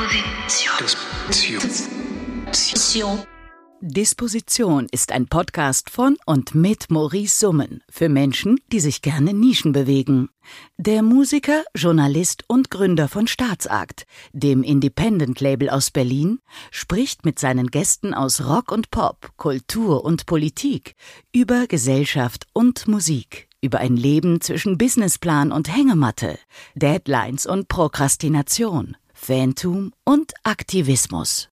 Disposition. Disposition. Disposition ist ein Podcast von und mit Maurice Summen für Menschen, die sich gerne Nischen bewegen. Der Musiker, Journalist und Gründer von Staatsakt, dem Independent-Label aus Berlin, spricht mit seinen Gästen aus Rock und Pop, Kultur und Politik über Gesellschaft und Musik, über ein Leben zwischen Businessplan und Hängematte, Deadlines und Prokrastination, Fantum und Aktivismus.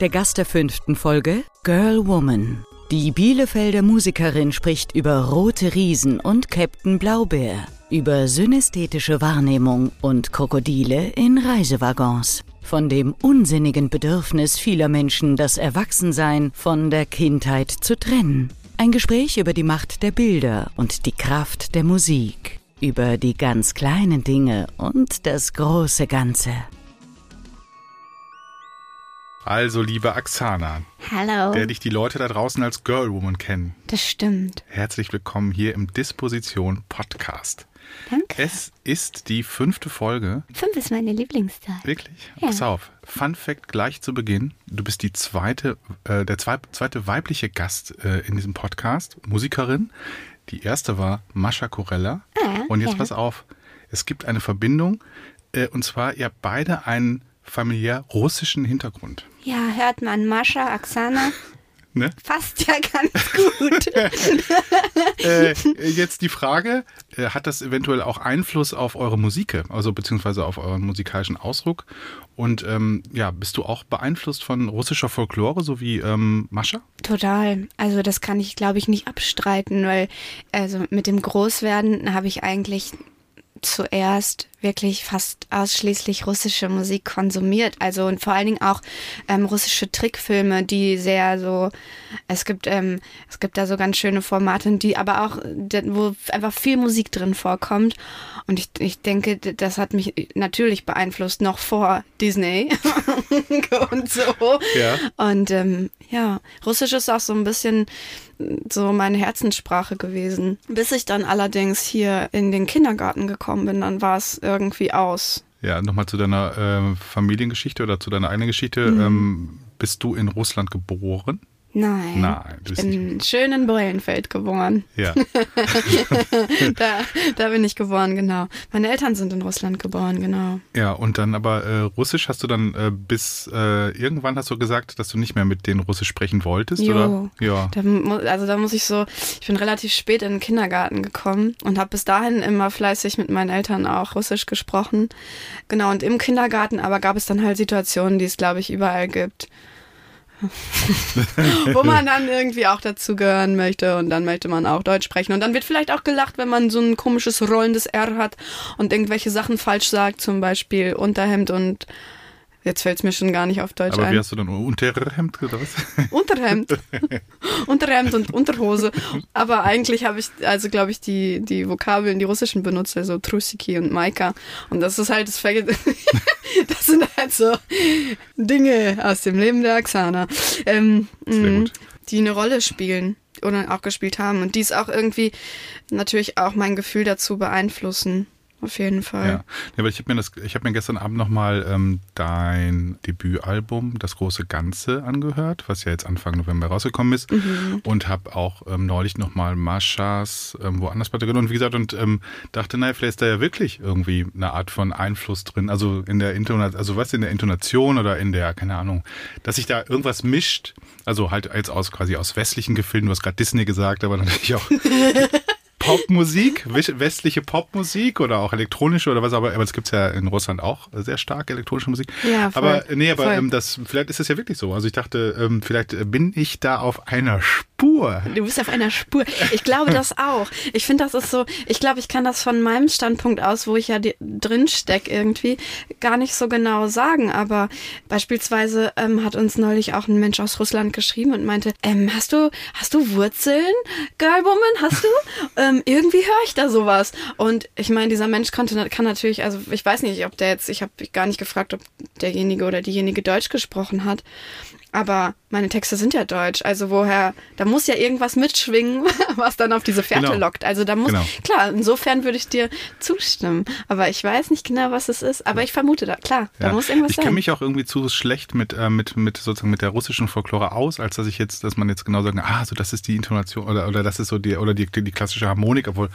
Der Gast der fünften Folge, Girl Woman. Die Bielefelder Musikerin spricht über rote Riesen und Captain Blaubeer, über synästhetische Wahrnehmung und Krokodile in Reisewaggons. Von dem unsinnigen Bedürfnis vieler Menschen, das Erwachsensein von der Kindheit zu trennen. Ein Gespräch über die Macht der Bilder und die Kraft der Musik. Über die ganz kleinen Dinge und das große Ganze. Also, liebe Axana, Hallo. der dich die Leute da draußen als Girlwoman kennen. Das stimmt. Herzlich willkommen hier im Disposition Podcast. Danke. Es ist die fünfte Folge. Fünf ist meine Lieblingszahl. Wirklich? Ja. Pass auf. Fun Fact gleich zu Beginn. Du bist die zweite, äh, der zwei, zweite weibliche Gast äh, in diesem Podcast, Musikerin. Die erste war Mascha Corella. Ah, und jetzt ja. pass auf. Es gibt eine Verbindung. Äh, und zwar, ihr habt beide einen familiär russischen Hintergrund. Ja, hört man Mascha, Axana. Ne? Passt ja ganz gut. äh, jetzt die Frage, äh, hat das eventuell auch Einfluss auf eure Musik, also beziehungsweise auf euren musikalischen Ausdruck? Und ähm, ja, bist du auch beeinflusst von russischer Folklore, so wie ähm, Mascha? Total. Also das kann ich, glaube ich, nicht abstreiten, weil also mit dem Großwerden habe ich eigentlich zuerst wirklich fast ausschließlich russische Musik konsumiert. Also und vor allen Dingen auch ähm, russische Trickfilme, die sehr so, es gibt, ähm, es gibt da so ganz schöne Formate, die aber auch, wo einfach viel Musik drin vorkommt. Und ich, ich denke, das hat mich natürlich beeinflusst, noch vor Disney und so. Ja. Und ähm, ja, Russisch ist auch so ein bisschen so meine Herzenssprache gewesen. Bis ich dann allerdings hier in den Kindergarten gekommen bin, dann war es irgendwie aus. Ja, nochmal zu deiner äh, Familiengeschichte oder zu deiner eigenen Geschichte. Mhm. Ähm, bist du in Russland geboren? Nein. Nein, Ich bin schön in Beulenfeld geboren. Ja. da, da bin ich geboren, genau. Meine Eltern sind in Russland geboren, genau. Ja, und dann aber äh, Russisch hast du dann äh, bis äh, irgendwann hast du gesagt, dass du nicht mehr mit denen Russisch sprechen wolltest, Jo. oder? Ja. Da, also da muss ich so, ich bin relativ spät in den Kindergarten gekommen und habe bis dahin immer fleißig mit meinen Eltern auch Russisch gesprochen. Genau, und im Kindergarten aber gab es dann halt Situationen, die es, glaube ich, überall gibt. Wo man dann irgendwie auch dazugehören möchte und dann möchte man auch Deutsch sprechen. Und dann wird vielleicht auch gelacht, wenn man so ein komisches rollendes R hat und irgendwelche Sachen falsch sagt, zum Beispiel Unterhemd und jetzt fällt es mir schon gar nicht auf Deutsch Aber ein. wie hast du dann Unterhemd oder was? Unterhemd. Unterhemd und Unterhose. Aber eigentlich habe ich, also glaube ich, die, die Vokabeln, die russischen benutzt, also Trusiki und Maika. Und das ist halt, das, verge- das sind halt so Dinge aus dem Leben der Axana, ähm, mh, gut. die eine Rolle spielen oder auch gespielt haben. Und die es auch irgendwie natürlich auch mein Gefühl dazu beeinflussen. Auf jeden Fall. Ja, ja weil ich habe mir das, ich habe mir gestern Abend nochmal ähm, dein Debütalbum, das große Ganze, angehört, was ja jetzt Anfang November rausgekommen ist, und habe auch ähm, neulich nochmal Maschas ähm, woanders bei und wie gesagt und ähm, dachte, naja, vielleicht ist da ja wirklich irgendwie eine Art von Einfluss drin, also in der Intonation, also was in der Intonation oder in der, keine Ahnung, dass sich da irgendwas mischt, also halt jetzt aus quasi aus westlichen Gefilden, du hast gerade Disney gesagt, aber natürlich auch Popmusik, wes- westliche Popmusik oder auch elektronische oder was, aber, aber es gibt ja in Russland auch sehr stark elektronische Musik. Ja, voll. aber nee, aber ähm, das, vielleicht ist es ja wirklich so. Also ich dachte, ähm, vielleicht bin ich da auf einer Spur. Du bist auf einer Spur. Ich glaube das auch. Ich finde, das ist so, ich glaube, ich kann das von meinem Standpunkt aus, wo ich ja drin steck irgendwie, gar nicht so genau sagen. Aber beispielsweise ähm, hat uns neulich auch ein Mensch aus Russland geschrieben und meinte, ähm, hast du, hast du Wurzeln, Girlwoman, hast du? ähm, irgendwie höre ich da sowas. Und ich meine, dieser Mensch konnte, kann natürlich, also ich weiß nicht, ob der jetzt, ich habe gar nicht gefragt, ob derjenige oder diejenige Deutsch gesprochen hat. Aber meine Texte sind ja deutsch. Also woher, da muss ja irgendwas mitschwingen, was dann auf diese Fährte Genau. lockt. Also da muss, Genau. klar, insofern würde ich dir zustimmen. Aber ich weiß nicht genau, was es ist. Aber ich vermute da, klar, da Ja. muss irgendwas ich sein. kenne mich auch irgendwie zu schlecht mit, äh, mit, mit sozusagen mit der russischen Folklore aus, als dass ich jetzt, dass man jetzt genau sagen, ah, so das ist die Intonation oder, oder das ist so die oder die, die klassische Harmonik, obwohl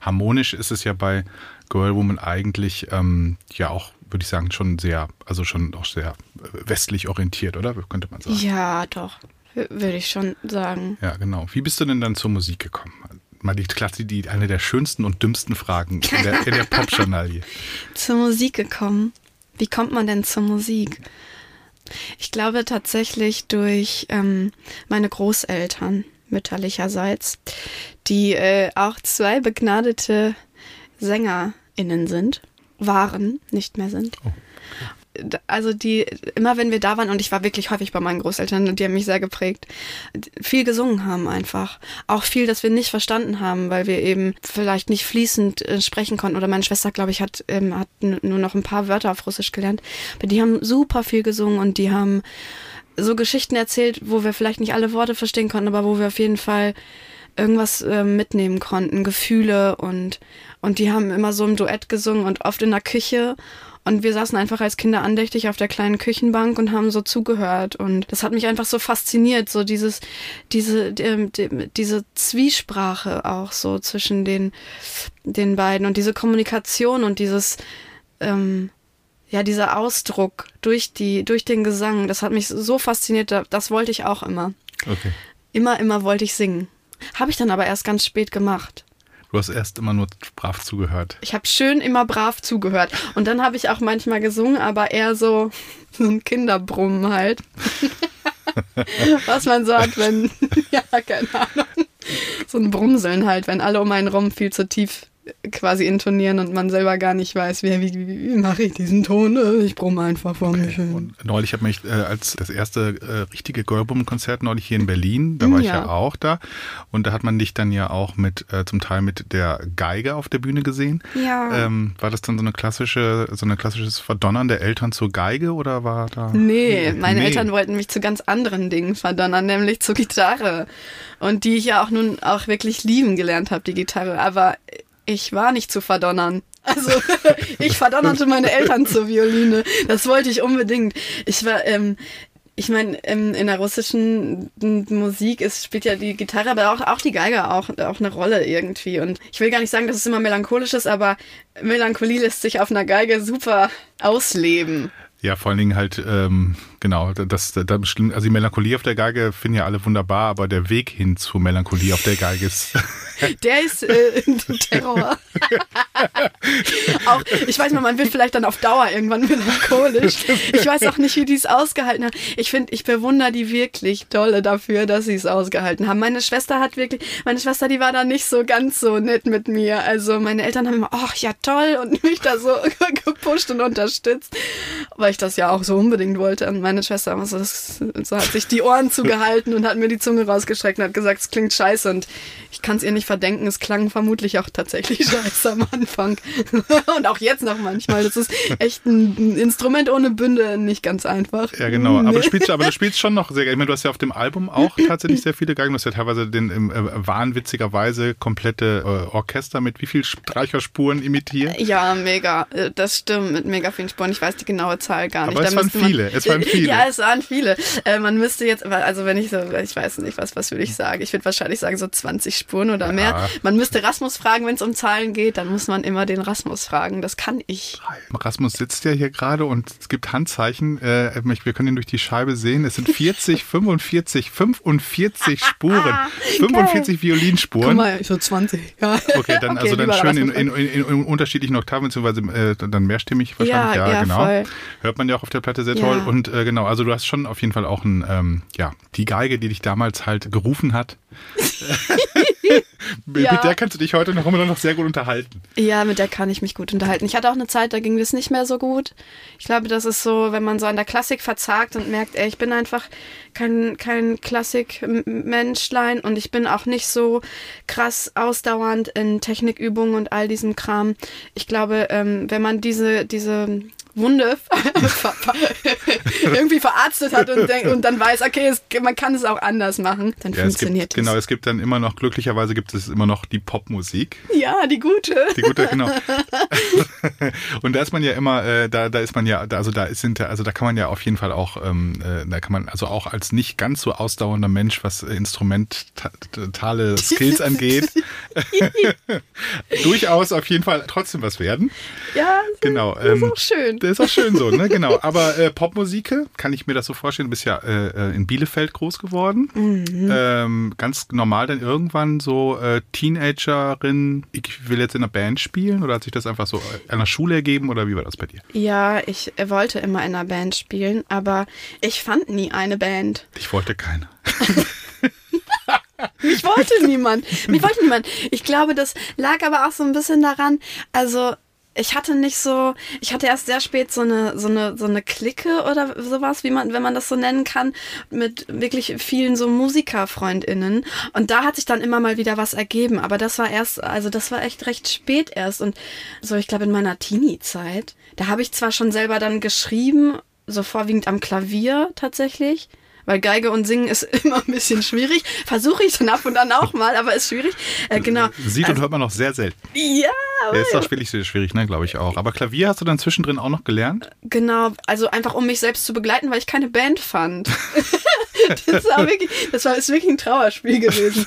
harmonisch ist es ja bei Girl Woman eigentlich ähm, ja auch, würde ich sagen, schon sehr, also schon auch sehr äh, westlich orientiert, oder? Könnte man sagen. ja, doch, würde ich schon sagen. Ja, genau. Wie bist du denn dann zur Musik gekommen? Mal die Klasse, die eine der schönsten und dümmsten Fragen in der, in der Pop-Journalie. Zur Musik gekommen. Wie kommt man denn zur Musik? Ich glaube tatsächlich durch ähm, meine Großeltern mütterlicherseits, die äh, auch zwei begnadete SängerInnen sind, waren, nicht mehr sind. D- Also die, immer wenn wir da waren, und ich war wirklich häufig bei meinen Großeltern und die haben mich sehr geprägt, viel gesungen haben einfach. Auch viel, das wir nicht verstanden haben, weil wir eben vielleicht nicht fließend äh, sprechen konnten. Oder meine Schwester, glaube ich, hat, ähm, hat nur noch ein paar Wörter auf Russisch gelernt. Aber die haben super viel gesungen und die haben so Geschichten erzählt, wo wir vielleicht nicht alle Worte verstehen konnten, aber wo wir auf jeden Fall irgendwas äh, mitnehmen konnten, Gefühle und und die haben immer so im Duett gesungen und oft in der Küche und wir saßen einfach als Kinder andächtig auf der kleinen Küchenbank und haben so zugehört und das hat mich einfach so fasziniert, so dieses diese die, die, diese Zwiesprache auch so zwischen den den beiden und diese Kommunikation und dieses ähm, ja, dieser Ausdruck durch die, durch den Gesang, das hat mich so fasziniert, da- das wollte ich auch immer. Okay. Immer, immer wollte ich singen. Habe ich dann aber erst ganz spät gemacht. Du hast erst immer nur brav zugehört. Ich habe schön immer brav zugehört. Und dann habe ich auch manchmal gesungen, aber eher so, so ein Kinderbrummen halt. Was man so hat, wenn, ja, keine Ahnung. So ein Brumseln halt, wenn alle um einen rum viel zu tief quasi intonieren und man selber gar nicht weiß, wie, wie, wie, wie mache ich diesen Ton? Äh, Ich brumme einfach vor mich hin. Und neulich habe ich äh, als das erste äh, richtige Girlbum-Konzert neulich hier in Berlin, da war ich ja Ja. auch da. Und da hat man dich dann ja auch mit, äh, zum Teil mit der Geige auf der Bühne gesehen. Ja. Ähm, war das dann so eine klassische, so ein klassisches Verdonnern der Eltern zur Geige oder war da? Nee, meine Nee. Eltern wollten mich zu ganz anderen Dingen verdonnern, nämlich zur Gitarre. Und die ich ja auch nun auch wirklich lieben gelernt habe, die Gitarre. Aber ich war nicht zu verdonnern. Also ich verdonnerte meine Eltern zur Violine. Das wollte ich unbedingt. Ich war, ähm, ich meine, ähm, in der russischen Musik ist, spielt ja die Gitarre, aber auch, auch die Geige auch, auch eine Rolle irgendwie. Und ich will gar nicht sagen, dass es immer melancholisch ist, aber Melancholie lässt sich auf einer Geige super ausleben. Ja, vor allen Dingen halt, ähm, genau, das, das, also die Melancholie auf der Geige finden ja alle wunderbar, aber der Weg hin zur Melancholie auf der Geige ist. Der ist äh, Terror. auch, ich weiß mal, man wird vielleicht dann auf Dauer irgendwann melancholisch. Ich weiß auch nicht, wie die es ausgehalten haben. Ich finde, ich bewundere die wirklich dolle dafür, dass sie es ausgehalten haben. Meine Schwester hat wirklich, meine Schwester, die war da nicht so ganz so nett mit mir. Also meine Eltern haben immer, ach ja toll und mich da so gepusht und unterstützt, weil ich das ja auch so unbedingt wollte. Und meine Schwester, also das, so hat sich die Ohren zugehalten und hat mir die Zunge rausgestreckt und hat gesagt, es klingt scheiße und ich kann es ihr nicht verdenken. Es klang vermutlich auch tatsächlich scheiße am Anfang. Und auch jetzt noch manchmal. Das ist echt ein Instrument ohne Bünde, nicht ganz einfach. Ja, genau. Aber, du spielst, aber du spielst schon noch sehr, ich meine, du hast ja auf dem Album auch tatsächlich sehr viele Geigen. Du hast ja teilweise den äh, wahnwitzigerweise komplette äh, Orchester mit wie viel Streicherspuren imitiert. Ja, mega. Äh, Das stimmt, mit mega vielen Spuren. Ich weiß die genaue Zahl gar nicht. Aber es Da waren viele, es waren viele. Ja, es waren viele. Äh, man müsste jetzt, also wenn ich so, ich weiß nicht, was, was würde ich sagen? Ich würde wahrscheinlich sagen so 20 Spuren oder mehr. Man müsste Rasmus fragen, wenn es um Zahlen geht, dann muss man immer den Rasmus fragen. Das kann ich. Rasmus sitzt ja hier gerade und es gibt Handzeichen. Äh, wir können ihn durch die Scheibe sehen. Es sind 40, 45, 45 Spuren. 45 Violinspuren. Guck mal, so 20. Ja. Okay, dann Okay, also dann schön in, in, in, in unterschiedlichen Oktaven, beziehungsweise äh, dann mehrstimmig wahrscheinlich. Ja, ja, genau. voll. Hört man ja auch auf der Platte sehr Ja. toll. Und äh, genau, also du hast schon auf jeden Fall auch ein, ähm, ja, die Geige, die dich damals halt gerufen hat. mit Ja. der kannst du dich heute noch immer noch sehr gut unterhalten. Ja, mit der kann ich mich gut unterhalten. Ich hatte auch eine Zeit, da ging das nicht mehr so gut. Ich glaube, das ist so, wenn man so an der Klassik verzagt und merkt, ey, ich bin einfach kein, kein Klassik-Menschlein und ich bin auch nicht so krass ausdauernd in Technikübungen und all diesem Kram. Ich glaube, ähm, wenn man diese, diese Wunde irgendwie verarztet hat und, und dann weiß, okay, es, man kann es auch anders machen, dann Ja, es funktioniert gibt, genau, es gibt dann immer noch, glücklicherweise gibt es immer noch die Popmusik. das. Ja, die gute. Die gute, genau. und da ist man ja immer, äh, da, da ist man ja, da, also da ist hinter, also da kann man ja auf jeden Fall auch, ähm, äh, da kann man also auch als nicht ganz so ausdauernder Mensch, was instrumentale Skills angeht, durchaus auf jeden Fall trotzdem was werden. Ja, Genau. das ist ähm, auch schön. Das ist auch schön so, ne? Genau. Aber äh, Popmusik, kann ich mir das so vorstellen, du bist ja äh, äh, in Bielefeld groß geworden. Mhm. Ähm, ganz normal dann irgendwann so äh, Teenagerin, ich will jetzt in einer Band spielen oder hat sich das einfach so an der Schule ergeben oder wie war das bei dir? Ja, ich äh, wollte immer in einer Band spielen, aber ich fand nie eine Band. Ich wollte keine. Mich wollte niemand. Mich wollte niemand. Ich glaube, das lag aber auch so ein bisschen daran, also ich hatte nicht so, ich hatte erst sehr spät so eine, so eine, so eine Clique oder sowas, wie man, wenn man das so nennen kann, mit wirklich vielen so MusikerfreundInnen. Und da hat sich dann immer mal wieder was ergeben. Aber das war erst, also das war echt recht spät erst. Und so, ich glaube, in meiner Teenie-Zeit, da habe ich zwar schon selber dann geschrieben, so vorwiegend am Klavier tatsächlich. Weil Geige und Singen ist immer ein bisschen schwierig. Versuche ich dann ab und an auch mal, aber ist schwierig. Äh, genau. Sieht und hört man noch sehr selten. Ja, Ja, ist auch wirklich sehr schwierig, ne, glaube ich auch. Aber Klavier hast du dann zwischendrin auch noch gelernt? genau. Also einfach um mich selbst zu begleiten, weil ich keine Band fand. das war wirklich, das war ist wirklich ein Trauerspiel gewesen.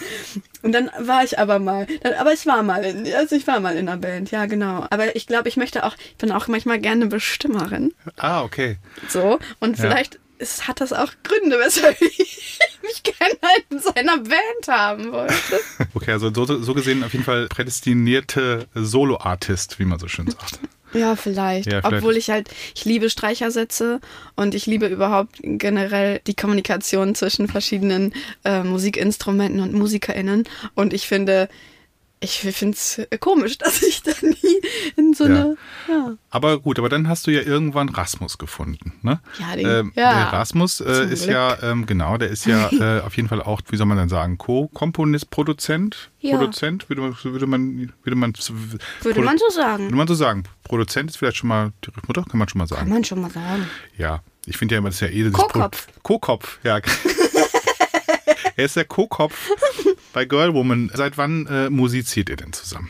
Und dann war ich aber mal, dann, aber ich war mal in, also ich war mal in einer Band, ja genau. Aber ich glaube, ich möchte auch, ich bin auch manchmal gerne Bestimmerin. Ah, okay. So. Und Ja. vielleicht ist, hat das auch Gründe, weshalb ich mich gerne in seiner Band haben wollte. Okay, also so, so gesehen auf jeden Fall prädestinierte Solo-Artist, wie man so schön sagt. Ja, vielleicht. Ja, vielleicht. Obwohl ich halt, ich liebe Streichersätze und ich liebe überhaupt generell die Kommunikation zwischen verschiedenen äh, Musikinstrumenten und MusikerInnen. Und ich finde, ich finde es komisch, dass ich da nie in so Ja. eine, ja. Aber gut, aber dann hast du ja irgendwann Rasmus gefunden, ne? Ja, den- ähm, ja. Der Rasmus äh, ist Glück. ja, ähm, genau, der ist ja äh, auf jeden Fall auch, wie soll man dann sagen, Co-Komponist, Produzent, Ja. Produzent, würde man, würde man, würde man, Würde man so sagen. Würde man so sagen. Produzent ist vielleicht schon mal die Mutter, kann man schon mal Kann sagen. man schon mal sagen. Ja, ich finde ja immer, das ist ja eh das Co-Kopf. Co-Kopf, ja. er ist der Co-Kopf bei Girlwoman. Seit wann äh, musiziert ihr denn zusammen?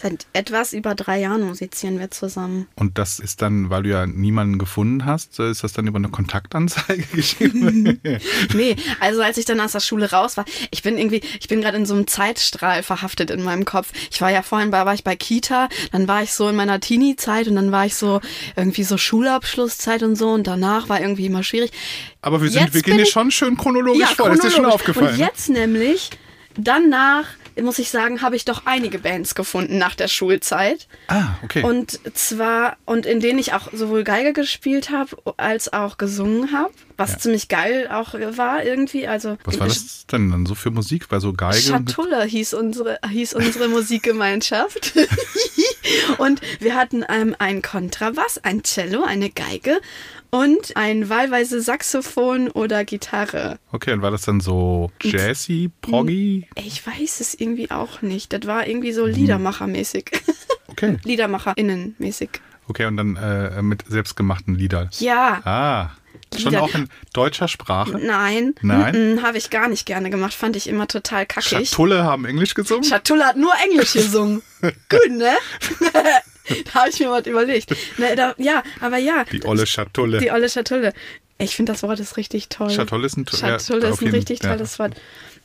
Seit etwas über drei Jahren musizieren wir zusammen. Und das ist dann, weil du ja niemanden gefunden hast, ist das dann über eine Kontaktanzeige geschrieben? Nee, also als ich dann aus der Schule raus war, ich bin irgendwie, ich bin gerade in so einem Zeitstrahl verhaftet in meinem Kopf. Ich war ja vorhin bei, war ich bei Kita, dann war ich so in meiner Teenie-Zeit und dann war ich so irgendwie so Schulabschlusszeit und so und danach war irgendwie immer schwierig. Aber wir, sind, Jetzt wir gehen hier schon schön chronologisch vor. Das ist dir schon chronologisch. aufgefallen. Und jetzt nämlich, danach, muss ich sagen, habe ich doch einige Bands gefunden nach der Schulzeit. ah, okay. Und zwar, und in denen ich auch sowohl Geige gespielt habe, als auch gesungen habe. Was Ja. ziemlich geil auch war irgendwie. Also Was war das denn dann so für Musik? Bei so Geige? Schatulle hieß unsere, hieß unsere Musikgemeinschaft. und wir hatten ähm, einen Kontrabass, ein Cello, eine Geige und ein wahlweise Saxophon oder Gitarre. Okay, und war das dann so jazzy, proggy? Ich weiß es irgendwie auch nicht. Das war irgendwie so Liedermachermäßig. Okay. Liedermacherinnenmäßig. Okay, und dann äh, mit selbstgemachten Liedern. Ja, Ah, schon Lieder. auch in deutscher Sprache? nein. Nein? Habe ich gar nicht gerne gemacht. Fand ich immer total kackig. Schatulle haben Englisch gesungen? Schatulle hat nur Englisch gesungen. Gut, ne? da habe ich mir was überlegt. Ne, da, ja, aber ja. Die olle Schatulle. Die olle Schatulle. Ich finde, das Wort ist richtig toll. Schatulle ist ein to- ja, Schatulle auf ist ein jeden- richtig ja. tolles Wort.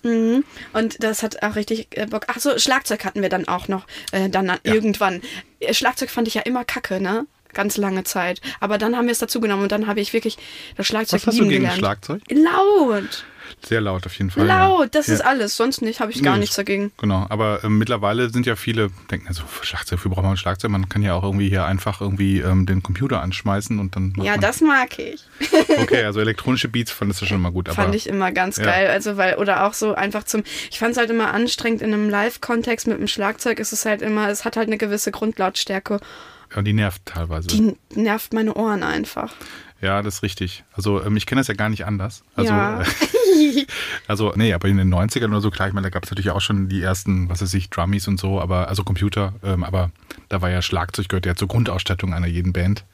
Mhm. Und das hat auch richtig äh, Bock. Ach so, Schlagzeug hatten wir dann auch noch. Äh, dann irgendwann. Äh, Schlagzeug fand ich ja immer kacke, ne? Ganz lange Zeit. Aber dann haben wir es dazu genommen und dann habe ich wirklich das Schlagzeug Was hast du gegen gelernt. Schlagzeug? Laut. Sehr laut auf jeden Fall. Laut, ja. das ja. ist alles. Sonst nicht, habe ich gar Nee, nichts dagegen. Genau, aber ähm, mittlerweile sind ja viele, denken also, für Schlagzeug, wofür braucht man ein Schlagzeug? Man kann ja auch irgendwie hier einfach irgendwie ähm, den Computer anschmeißen und dann Ja, das mag ich. Okay, also elektronische Beats fandest du schon mal gut, aber Fand ich immer ganz Ja. geil. Also, weil, oder auch so einfach zum, ich fand es halt immer anstrengend in einem Live-Kontext mit dem Schlagzeug ist es halt immer, es hat halt eine gewisse Grundlautstärke. ja, die nervt teilweise. Die nervt meine Ohren einfach. Ja, das ist richtig. Also ähm, ich kenne das ja gar nicht anders. Also, Ja. äh, also nee, aber in den 90ern oder so, klar, ich meine, da gab es natürlich auch schon die ersten, was weiß ich, Drummies und so, aber also Computer, ähm, aber da war ja Schlagzeug, gehört ja zur Grundausstattung einer jeden Band.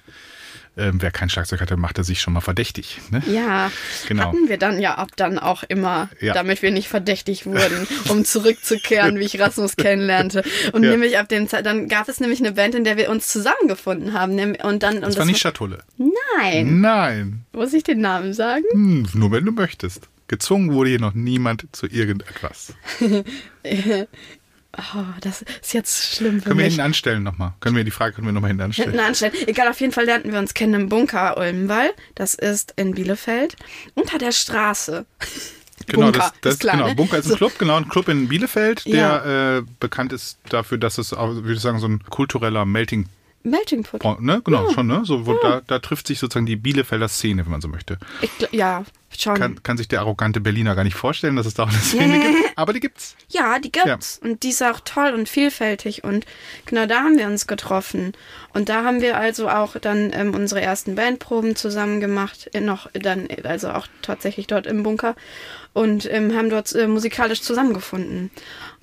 Ähm, wer kein Schlagzeug hatte, machte sich schon mal verdächtig. Ne? Ja, Genau. hatten wir dann ja ab dann auch immer, Ja. damit wir nicht verdächtig wurden, um zurückzukehren, wie ich Rasmus kennenlernte. Und Ja. nämlich ab dem Zeit, dann gab es nämlich eine Band, in der wir uns zusammengefunden haben. Und dann, und Das war nicht Schatulle. Nein. Nein. Muss ich den Namen sagen? Hm, nur wenn du möchtest. Gezwungen wurde hier noch niemand zu irgendetwas. Oh, das ist jetzt schlimm für Können wir mich. hinten anstellen nochmal? Können wir die Frage können wir nochmal hinten anstellen? Hinten anstellen. Egal, auf jeden Fall lernten wir uns kennen im Bunker Ulmenwall. Das ist in Bielefeld. Unter der Straße. Genau, Bunker, das, das ist klar, genau. ne? Bunker ist ein So. Club, genau, ein Club in Bielefeld, Ja. der äh, bekannt ist dafür, dass es, auch, würde ich sagen, so ein kultureller Melting Melting Pot. Point, ne? Genau, schon, ne? So, wo da, da trifft sich sozusagen die Bielefelder Szene, wenn man so möchte. Ich, ja, schon. Kann, kann sich der arrogante Berliner gar nicht vorstellen, dass es da auch eine Szene gibt, aber die gibt's. Ja, die gibt's. Und die ist auch toll und vielfältig. Und genau da haben wir uns getroffen. Und da haben wir also auch dann ähm, unsere ersten Bandproben zusammen gemacht. äh, Noch dann, äh, also auch tatsächlich dort im Bunker. Und ähm, haben dort äh, musikalisch zusammengefunden.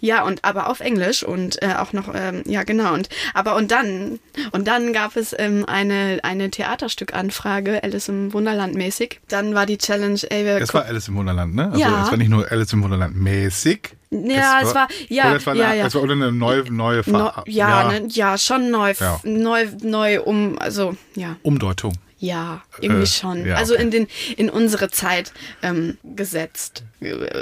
Ja, und aber auf Englisch und äh, auch noch, ähm, ja genau. Und aber und dann, und dann gab es ähm, eine, eine Theaterstückanfrage, Alice im Wunderland mäßig. Dann war die Challenge, ey, wir Es war Alice im Wunderland, ne? Also Ja. es war nicht nur Alice im Wunderland mäßig. Ja, es war- ja, es war, ja, eine, ja. Es war oder eine neue, neue No, Ver ja, Ne, ja, schon neu, Ja. neu, neu um, also ja, Umdeutung. Ja, irgendwie Äh, schon. ja, also okay. in den in unsere Zeit ähm, gesetzt.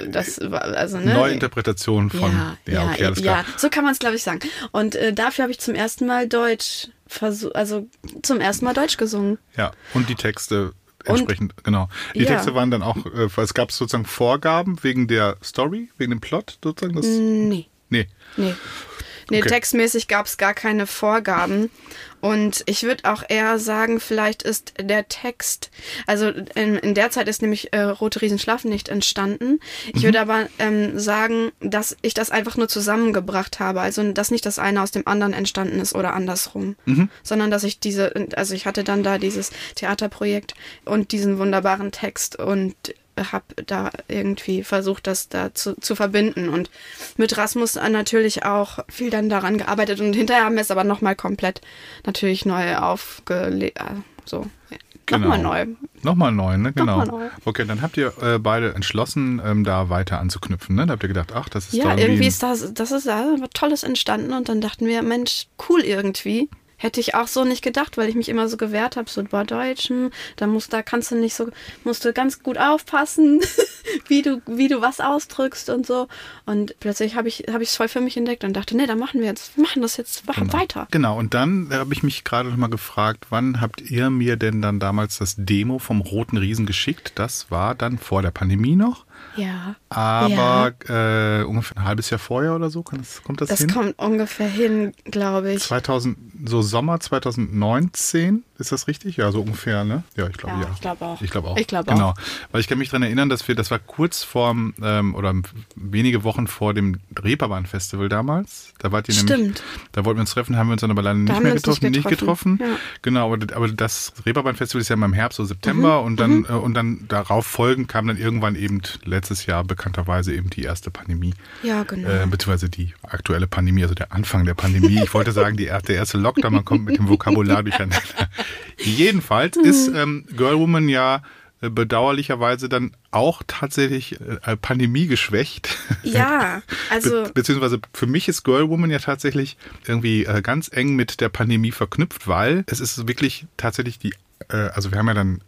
Das war also ne. Neuinterpretation von. ja, ja, okay, alles klar. ja, so kann man es glaube ich sagen. Und äh, dafür habe ich zum ersten Mal Deutsch versucht, also zum ersten Mal Deutsch gesungen. Ja, und die Texte entsprechend, genau. Die Ja. Texte waren dann auch, äh, es gab sozusagen Vorgaben wegen der Story, wegen dem Plot sozusagen. Das, Nee. nee. Nee. Nee, Okay. textmäßig gab es gar keine Vorgaben. Und ich würde auch eher sagen, vielleicht ist der Text, also in, in der Zeit ist nämlich äh, Rote Riesen schlafen nicht entstanden. Ich würde aber ähm, sagen, dass ich das einfach nur zusammengebracht habe. Also, dass nicht das eine aus dem anderen entstanden ist oder andersrum. Sondern, dass ich diese, also ich hatte dann da dieses Theaterprojekt und diesen wunderbaren Text und habe da irgendwie versucht, das da zu, zu verbinden und mit Rasmus natürlich auch viel dann daran gearbeitet und hinterher haben wir es aber nochmal komplett natürlich neu aufgelegt, so, nochmal neu. Nochmal neu, ne? Genau. Neu. Okay, dann habt ihr äh, beide entschlossen, ähm, da weiter anzuknüpfen, ne? Da habt ihr gedacht, ach, das ist Ja, doch irgendwie. irgendwie ist das, das ist da was Tolles entstanden und dann dachten wir, Mensch, cool irgendwie. Hätte ich auch so nicht gedacht, weil ich mich immer so gewehrt habe, so bei Deutschen, da musst, da kannst du nicht so, musst du ganz gut aufpassen, wie du, wie du was ausdrückst und so. Und plötzlich habe ich, habe ich es voll für mich entdeckt und dachte, nee, da machen wir jetzt, wir machen das jetzt machen weiter. Genau, und dann habe ich mich gerade noch mal gefragt, wann habt ihr mir denn dann damals das Demo vom Roten Riesen geschickt? Das war dann vor der Pandemie noch, Ja. aber äh, ungefähr ein halbes Jahr vorher oder so. Kann das, kommt das, Das hin? kommt ungefähr hin, glaube ich. 2000, so Sommer 2019, ist das richtig? Ja, so ungefähr, ne? Ja, ich glaube Ja, ja. ich glaube auch. Ich glaube auch. Ich glaube genau. Weil ich kann mich daran erinnern, dass wir, das war kurz vorm, ähm, oder wenige Wochen vor dem Reeperbahn-Festival damals. Da wart ihr nämlich, Stimmt. da wollten wir uns treffen, haben wir uns dann aber leider nicht haben mehr uns nicht getroffen. Nicht getroffen. getroffen. Ja. Genau, aber, aber das Reeperbahn-Festival ist ja immer im Herbst, so September Mhm. und dann, äh, und dann darauf folgend kam dann irgendwann eben letztes Jahr bekannterweise eben die erste Pandemie. Ja, genau. Äh, beziehungsweise die aktuelle Pandemie, also der Anfang der Pandemie. Ich wollte sagen, die, der erste Lockdown, man kommt mit dem Vokabular durcheinander. Jedenfalls ist ähm, Girl Woman ja äh, bedauerlicherweise dann auch tatsächlich äh, Pandemie geschwächt. ja, also. Be beziehungsweise für mich ist Girl Woman ja tatsächlich irgendwie äh, ganz eng mit der Pandemie verknüpft, weil es ist wirklich tatsächlich die, äh, also wir haben ja dann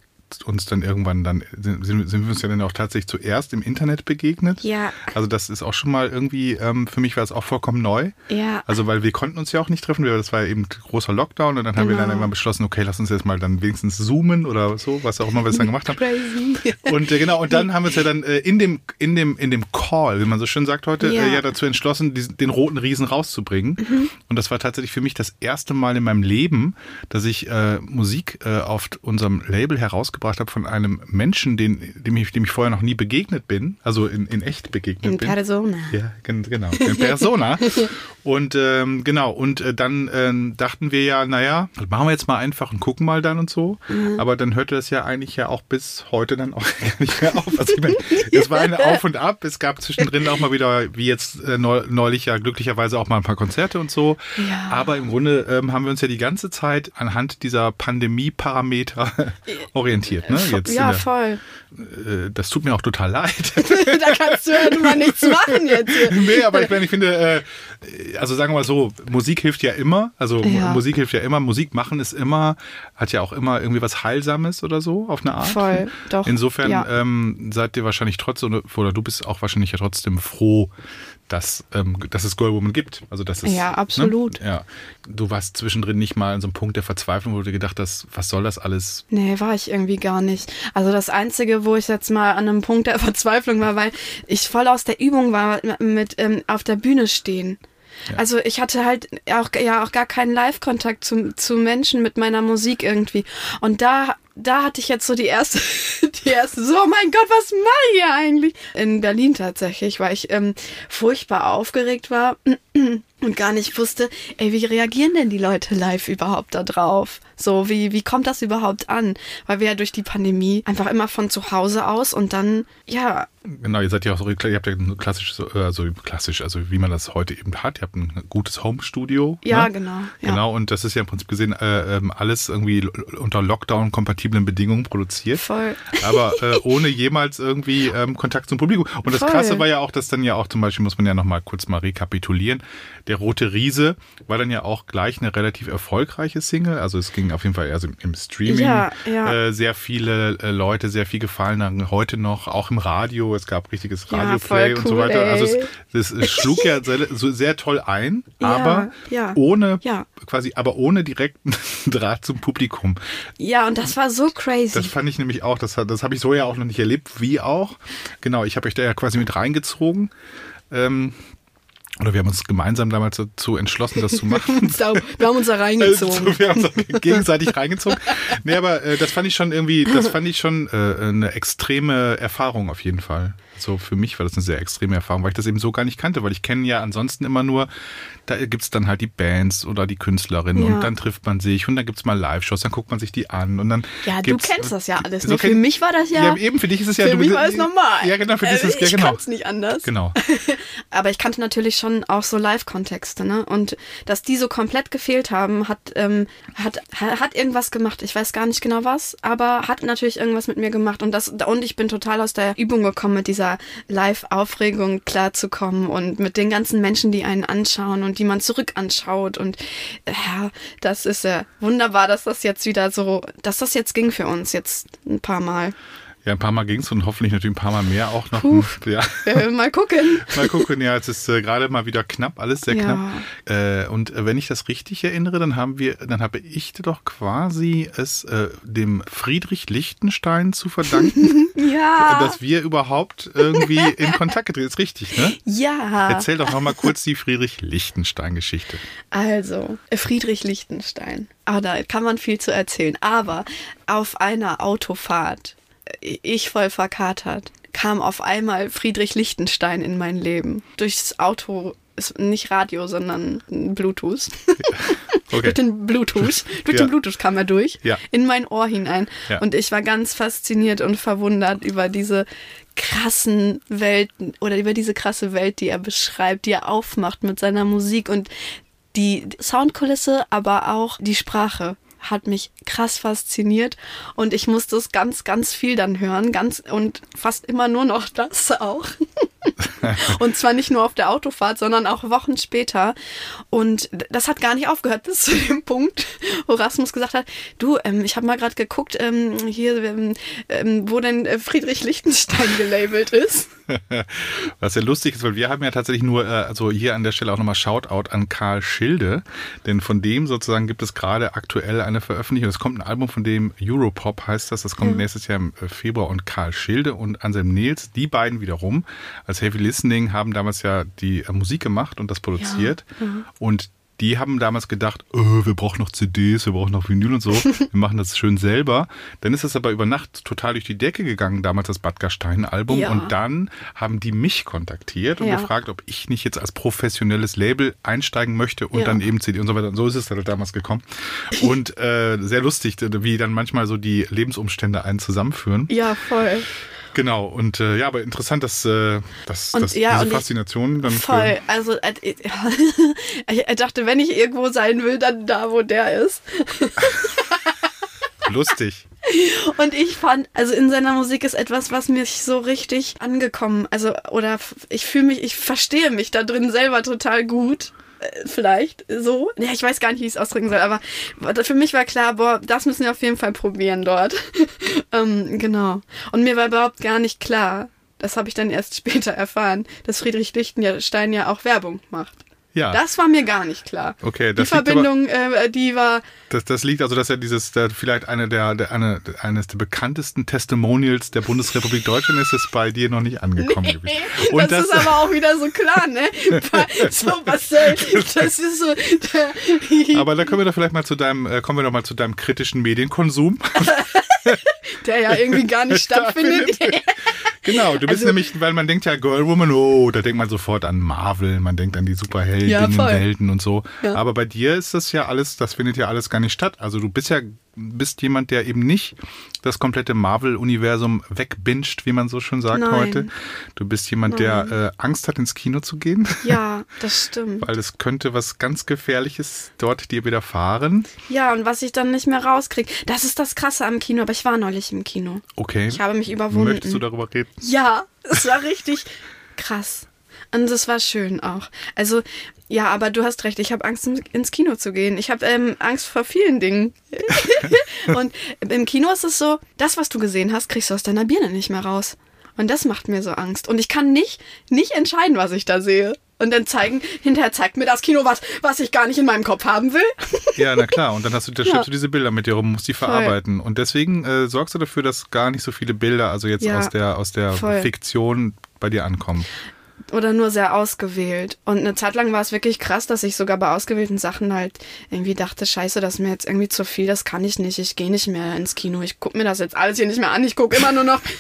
uns dann irgendwann dann, sind, sind wir uns ja dann auch tatsächlich zuerst im Internet begegnet. Ja. Also das ist auch schon mal irgendwie, ähm, für mich war es auch vollkommen neu. Ja. Also weil wir konnten uns ja auch nicht treffen, das war ja eben großer Lockdown und dann haben wir dann Genau. irgendwann beschlossen, okay, lass uns jetzt mal dann wenigstens zoomen oder so, was auch immer wir es dann gemacht haben. Crazy. Und äh, genau, und dann haben wir uns ja dann äh, in dem, in dem, in dem Call, wie man so schön sagt heute, Ja. Mhm. äh, ja dazu entschlossen, diesen, den roten Riesen rauszubringen. Und das war tatsächlich für mich das erste Mal in meinem Leben, dass ich äh, Musik äh, auf unserem Label herausgebracht habe von einem Menschen, den, dem, ich, dem ich vorher noch nie begegnet bin, also in, in echt begegnet In bin. Persona. Ja, gen- genau, in Persona. und ähm, genau, und äh, dann ähm, dachten wir ja, naja, machen wir jetzt mal einfach und gucken mal dann und so. Aber dann hörte das ja eigentlich ja auch bis heute dann auch gar nicht mehr auf. Also ich meine, es war eine Auf und Ab. Es gab zwischendrin auch mal wieder, wie jetzt äh, neu- neulich ja glücklicherweise auch mal ein paar Konzerte und so. Ja. Aber im Grunde ähm, haben wir uns ja die ganze Zeit anhand dieser Pandemie-Parameter orientiert. Ne? Jetzt ja, der, voll. äh, das tut mir auch total leid. da kannst du ja nun mal nichts machen jetzt hier. nee, aber ich meine, ich finde, äh, also sagen wir mal so, Musik hilft ja immer. Also Ja. Musik hilft ja immer. Musik machen ist immer, hat ja auch immer irgendwie was Heilsames oder so auf eine Art. Voll, doch, Insofern ja. ähm, seid ihr wahrscheinlich trotzdem, oder du bist auch wahrscheinlich ja trotzdem froh, dass, ähm, dass es Girl Woman gibt. Also dass es, Ja, absolut. Ne? Ja. Du warst zwischendrin nicht mal an so einem Punkt der Verzweiflung, wo du gedacht hast, was soll das alles? Nee, war ich irgendwie gar nicht. Also das Einzige, wo ich jetzt mal an einem Punkt der Verzweiflung war, weil ich voll aus der Übung war mit ähm, auf der Bühne stehen. Also ich hatte halt auch ja auch gar keinen Live-Kontakt zu, zu Menschen mit meiner Musik irgendwie. Und da da hatte ich jetzt so die erste, die erste, so, oh mein Gott, was mache ich hier eigentlich? In Berlin tatsächlich, weil ich ähm, furchtbar aufgeregt war und gar nicht wusste, ey, wie reagieren denn die Leute live überhaupt da drauf? So, wie, wie kommt das überhaupt an? Weil wir ja durch die Pandemie einfach immer von zu Hause aus und dann, ja, Genau, ihr seid ja auch so, ihr habt ja ein klassisches, also klassisch, also wie man das heute eben hat. Ihr habt ein gutes Home-Studio. ja, ne? genau. Ja. Genau, und das ist ja im Prinzip gesehen äh, ähm, alles irgendwie unter Lockdown-kompatiblen Bedingungen produziert. Voll. Aber äh, ohne jemals irgendwie ähm, Kontakt zum Publikum. Und das Voll. Krasse war ja auch, dass dann ja auch zum Beispiel, muss man ja nochmal kurz mal rekapitulieren, der Rote Riese war dann ja auch gleich eine relativ erfolgreiche Single. Also es ging auf jeden Fall eher so im, Streaming. Ja, ja. Äh, sehr viele äh, Leute, sehr viel gefallen dann heute noch, auch im Radio. Es gab richtiges Ja, Radioplay voll und so cool, weiter. Also ey. es, es, es schlug ja sehr, so sehr toll ein, Ja, aber ja. ohne Ja. quasi, aber ohne direkten Draht zum Publikum. Ja, und das war so crazy. Das fand ich nämlich auch, das, das habe ich so ja auch noch nicht erlebt, wie auch. Genau, ich habe euch da ja quasi mit reingezogen. Ähm, oder wir haben uns gemeinsam damals dazu entschlossen, das zu machen. Wir haben uns da reingezogen. Also, wir haben uns gegenseitig reingezogen. Nee, aber äh, das fand ich schon irgendwie, das fand ich schon äh, eine extreme Erfahrung auf jeden Fall. So für mich war das eine sehr extreme Erfahrung, weil ich das eben so gar nicht kannte, weil ich kenne ja ansonsten immer nur, da gibt's dann halt die Bands oder die Künstlerinnen Ja. und dann trifft man sich und dann gibt's mal Live-Shows, dann guckt man sich die an und dann Ja, du kennst das ja alles. So Ne? Für mich war das ja. Ja, eben, für dich ist es ja... für mich war es normal. Ja, genau, für dich ist Äh, es, ja, Ich genau. kann's nicht anders. Genau. Aber ich kannte natürlich schon auch so Live-Kontexte, ne? Und dass die so komplett gefehlt haben, hat, ähm, hat, ha- hat irgendwas gemacht. Ich weiß gar nicht genau was, aber hat natürlich irgendwas mit mir gemacht. Und das, und ich bin total aus der Übung gekommen, mit dieser Live-Aufregung klarzukommen und mit den ganzen Menschen, die einen anschauen und die man zurück anschaut. Und ja, das ist ja wunderbar, dass das jetzt wieder so, dass das jetzt ging für uns jetzt ein paar Mal. Ja, ein paar Mal ging's und hoffentlich natürlich ein paar Mal mehr auch noch. Puh. Ja. Äh, mal gucken. Mal gucken, ja, es ist äh, gerade mal wieder knapp, alles sehr Ja. knapp. Äh, und äh, wenn ich das richtig erinnere, dann haben wir, dann habe ich doch quasi es äh, dem Friedrich Lichtenstein zu verdanken, Ja. dass wir überhaupt irgendwie in Kontakt getreten sind. Ist richtig, ne? Ja. Erzähl doch noch mal kurz die Friedrich Lichtenstein-Geschichte. Also, Friedrich Lichtenstein. Ah, da kann man viel zu erzählen. Aber auf einer Autofahrt, ich voll verkatert, kam auf einmal Friedrich Lichtenstein in mein Leben. Durchs Auto, ist nicht Radio, sondern Bluetooth. Okay. Durch den Bluetooth. Durch Ja. den Bluetooth kam er durch. Ja. In mein Ohr hinein. Ja. Und ich war ganz fasziniert und verwundert über diese krassen Welten oder über diese krasse Welt, die er beschreibt, die er aufmacht mit seiner Musik und die Soundkulisse, aber auch die Sprache hat mich krass fasziniert und ich musste es ganz, ganz viel dann hören, ganz und fast immer nur noch das auch. und zwar nicht nur auf der Autofahrt, sondern auch Wochen später. Und das hat gar nicht aufgehört bis zu dem Punkt, wo Rasmus gesagt hat, du, ähm, ich habe mal gerade geguckt, ähm, hier, ähm, ähm wo denn äh, Friedrich Lichtenstein gelabelt ist. Was ja lustig ist, weil wir haben ja tatsächlich nur, äh, also hier an der Stelle auch nochmal Shoutout an Karl Schilde, denn von dem sozusagen gibt es gerade aktuell eine Veröffentlichung. Es kommt ein Album von dem Europop heißt das, das kommt ja. nächstes Jahr im äh, Februar und Karl Schilde und Anselm Nils, die beiden wiederum als Heavy Listening haben damals ja die äh, Musik gemacht und das produziert ja. Mhm. und die haben damals gedacht, oh, wir brauchen noch CDs, wir brauchen noch Vinyl und so, wir machen das schön selber. Dann ist es aber über Nacht total durch die Decke gegangen, damals das Bad Gastein-Album. Ja. Und dann haben die mich kontaktiert und ja. gefragt, ob ich nicht jetzt als professionelles Label einsteigen möchte und ja. dann eben CD und so weiter. Und so ist es dann damals gekommen. Und äh, sehr lustig, wie dann manchmal so die Lebensumstände einen zusammenführen. Ja, voll. Genau, und äh, ja, aber interessant, dass, äh, dass, und, dass ja, diese Faszination dann. Voll, also äh, ich dachte, wenn ich irgendwo sein will, dann da, wo der ist. Lustig. Und ich fand, also in seiner Musik ist etwas, was mich so richtig angekommen, also oder ich fühle mich, ich verstehe mich da drin selber total gut vielleicht so. Ja, ich weiß gar nicht, wie ich es ausdrücken soll, aber für mich war klar, boah, das müssen wir auf jeden Fall probieren dort. ähm, genau. Und mir war überhaupt gar nicht klar, das habe ich dann erst später erfahren, dass Friedrich Lichtenstein ja auch Werbung macht. Ja. Das war mir gar nicht klar. Okay, das Die Verbindung, aber, äh, die war. Das, das liegt also, dass er dieses, der, vielleicht eine der, der, eine, eines der bekanntesten Testimonials der Bundesrepublik Deutschland ist, ist bei dir noch nicht angekommen. Nee, Und das, das, ist aber auch wieder so klar, ne? so, was soll, das ist so. Aber da kommen wir doch vielleicht mal zu deinem, äh, kommen wir doch mal zu deinem kritischen Medienkonsum. der ja irgendwie gar nicht stattfindet. genau, du bist also, nämlich, weil man denkt ja Girl Woman, oh, da denkt man sofort an Marvel, man denkt an die Superhelden, ja, Welten und so. Ja. Aber bei dir ist das ja alles, das findet ja alles gar nicht statt. Also du bist ja bist jemand, der eben nicht das komplette Marvel-Universum wegbinscht, wie man so schön sagt Nein. heute. Du bist jemand, Nein. der äh, Angst hat, ins Kino zu gehen. Ja, das stimmt. Weil es könnte was ganz Gefährliches dort dir widerfahren. Ja, und was ich dann nicht mehr rauskriege. Das ist das Krasse am Kino, aber ich war neulich im Kino. Okay. Ich habe mich überwunden. Möchtest du darüber reden? Ja, es war richtig krass. Und es war schön auch. Also ja, aber du hast recht, ich habe Angst, ins Kino zu gehen. Ich habe ähm, Angst vor vielen Dingen. und im Kino ist es so, das, was du gesehen hast, kriegst du aus deiner Birne nicht mehr raus. Und das macht mir so Angst. Und ich kann nicht, nicht entscheiden, was ich da sehe. Und dann zeigen, hinterher zeigt mir das Kino was, was ich gar nicht in meinem Kopf haben will. ja, na klar. Und dann hast du, dann ja. du diese Bilder mit dir rum, musst die verarbeiten. Voll. Und deswegen äh, sorgst du dafür, dass gar nicht so viele Bilder, also jetzt ja. aus der, aus der Fiktion bei dir ankommen oder nur sehr ausgewählt. Und eine Zeit lang war es wirklich krass, dass ich sogar bei ausgewählten Sachen halt irgendwie dachte, scheiße, das ist mir jetzt irgendwie zu viel, das kann ich nicht, ich gehe nicht mehr ins Kino, ich gucke mir das jetzt alles hier nicht mehr an, ich gucke immer nur noch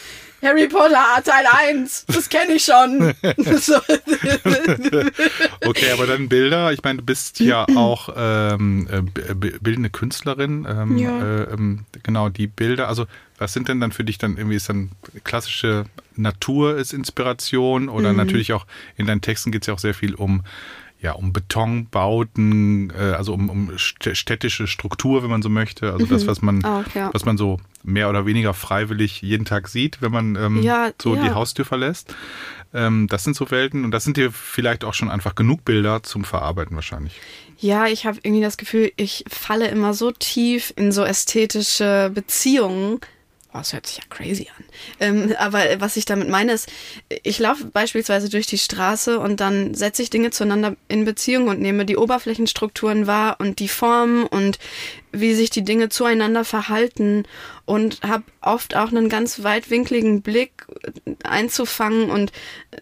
Harry Potter Teil 1, das kenne ich schon. okay, aber dann Bilder. Ich meine, du bist ja auch ähm, äh, bildende Künstlerin. Ähm, ja. äh, ähm, genau, die Bilder. Also, was sind denn dann für dich dann irgendwie ist dann klassische Natur ist Inspiration oder mhm. natürlich auch in deinen Texten geht es ja auch sehr viel um ja, um Betonbauten, äh, also um, um städtische Struktur, wenn man so möchte. Also mhm. das, was man, auch, ja. was man so mehr oder weniger freiwillig jeden Tag sieht, wenn man ähm, ja, so ja. die Haustür verlässt. Ähm, das sind so Welten und das sind dir vielleicht auch schon einfach genug Bilder zum Verarbeiten wahrscheinlich. Ja, ich habe irgendwie das Gefühl, ich falle immer so tief in so ästhetische Beziehungen, Oh, das hört sich ja crazy an. Ähm, aber was ich damit meine ist, ich laufe beispielsweise durch die Straße und dann setze ich Dinge zueinander in Beziehung und nehme die Oberflächenstrukturen wahr und die Formen und wie sich die Dinge zueinander verhalten und habe oft auch einen ganz weitwinkligen Blick einzufangen und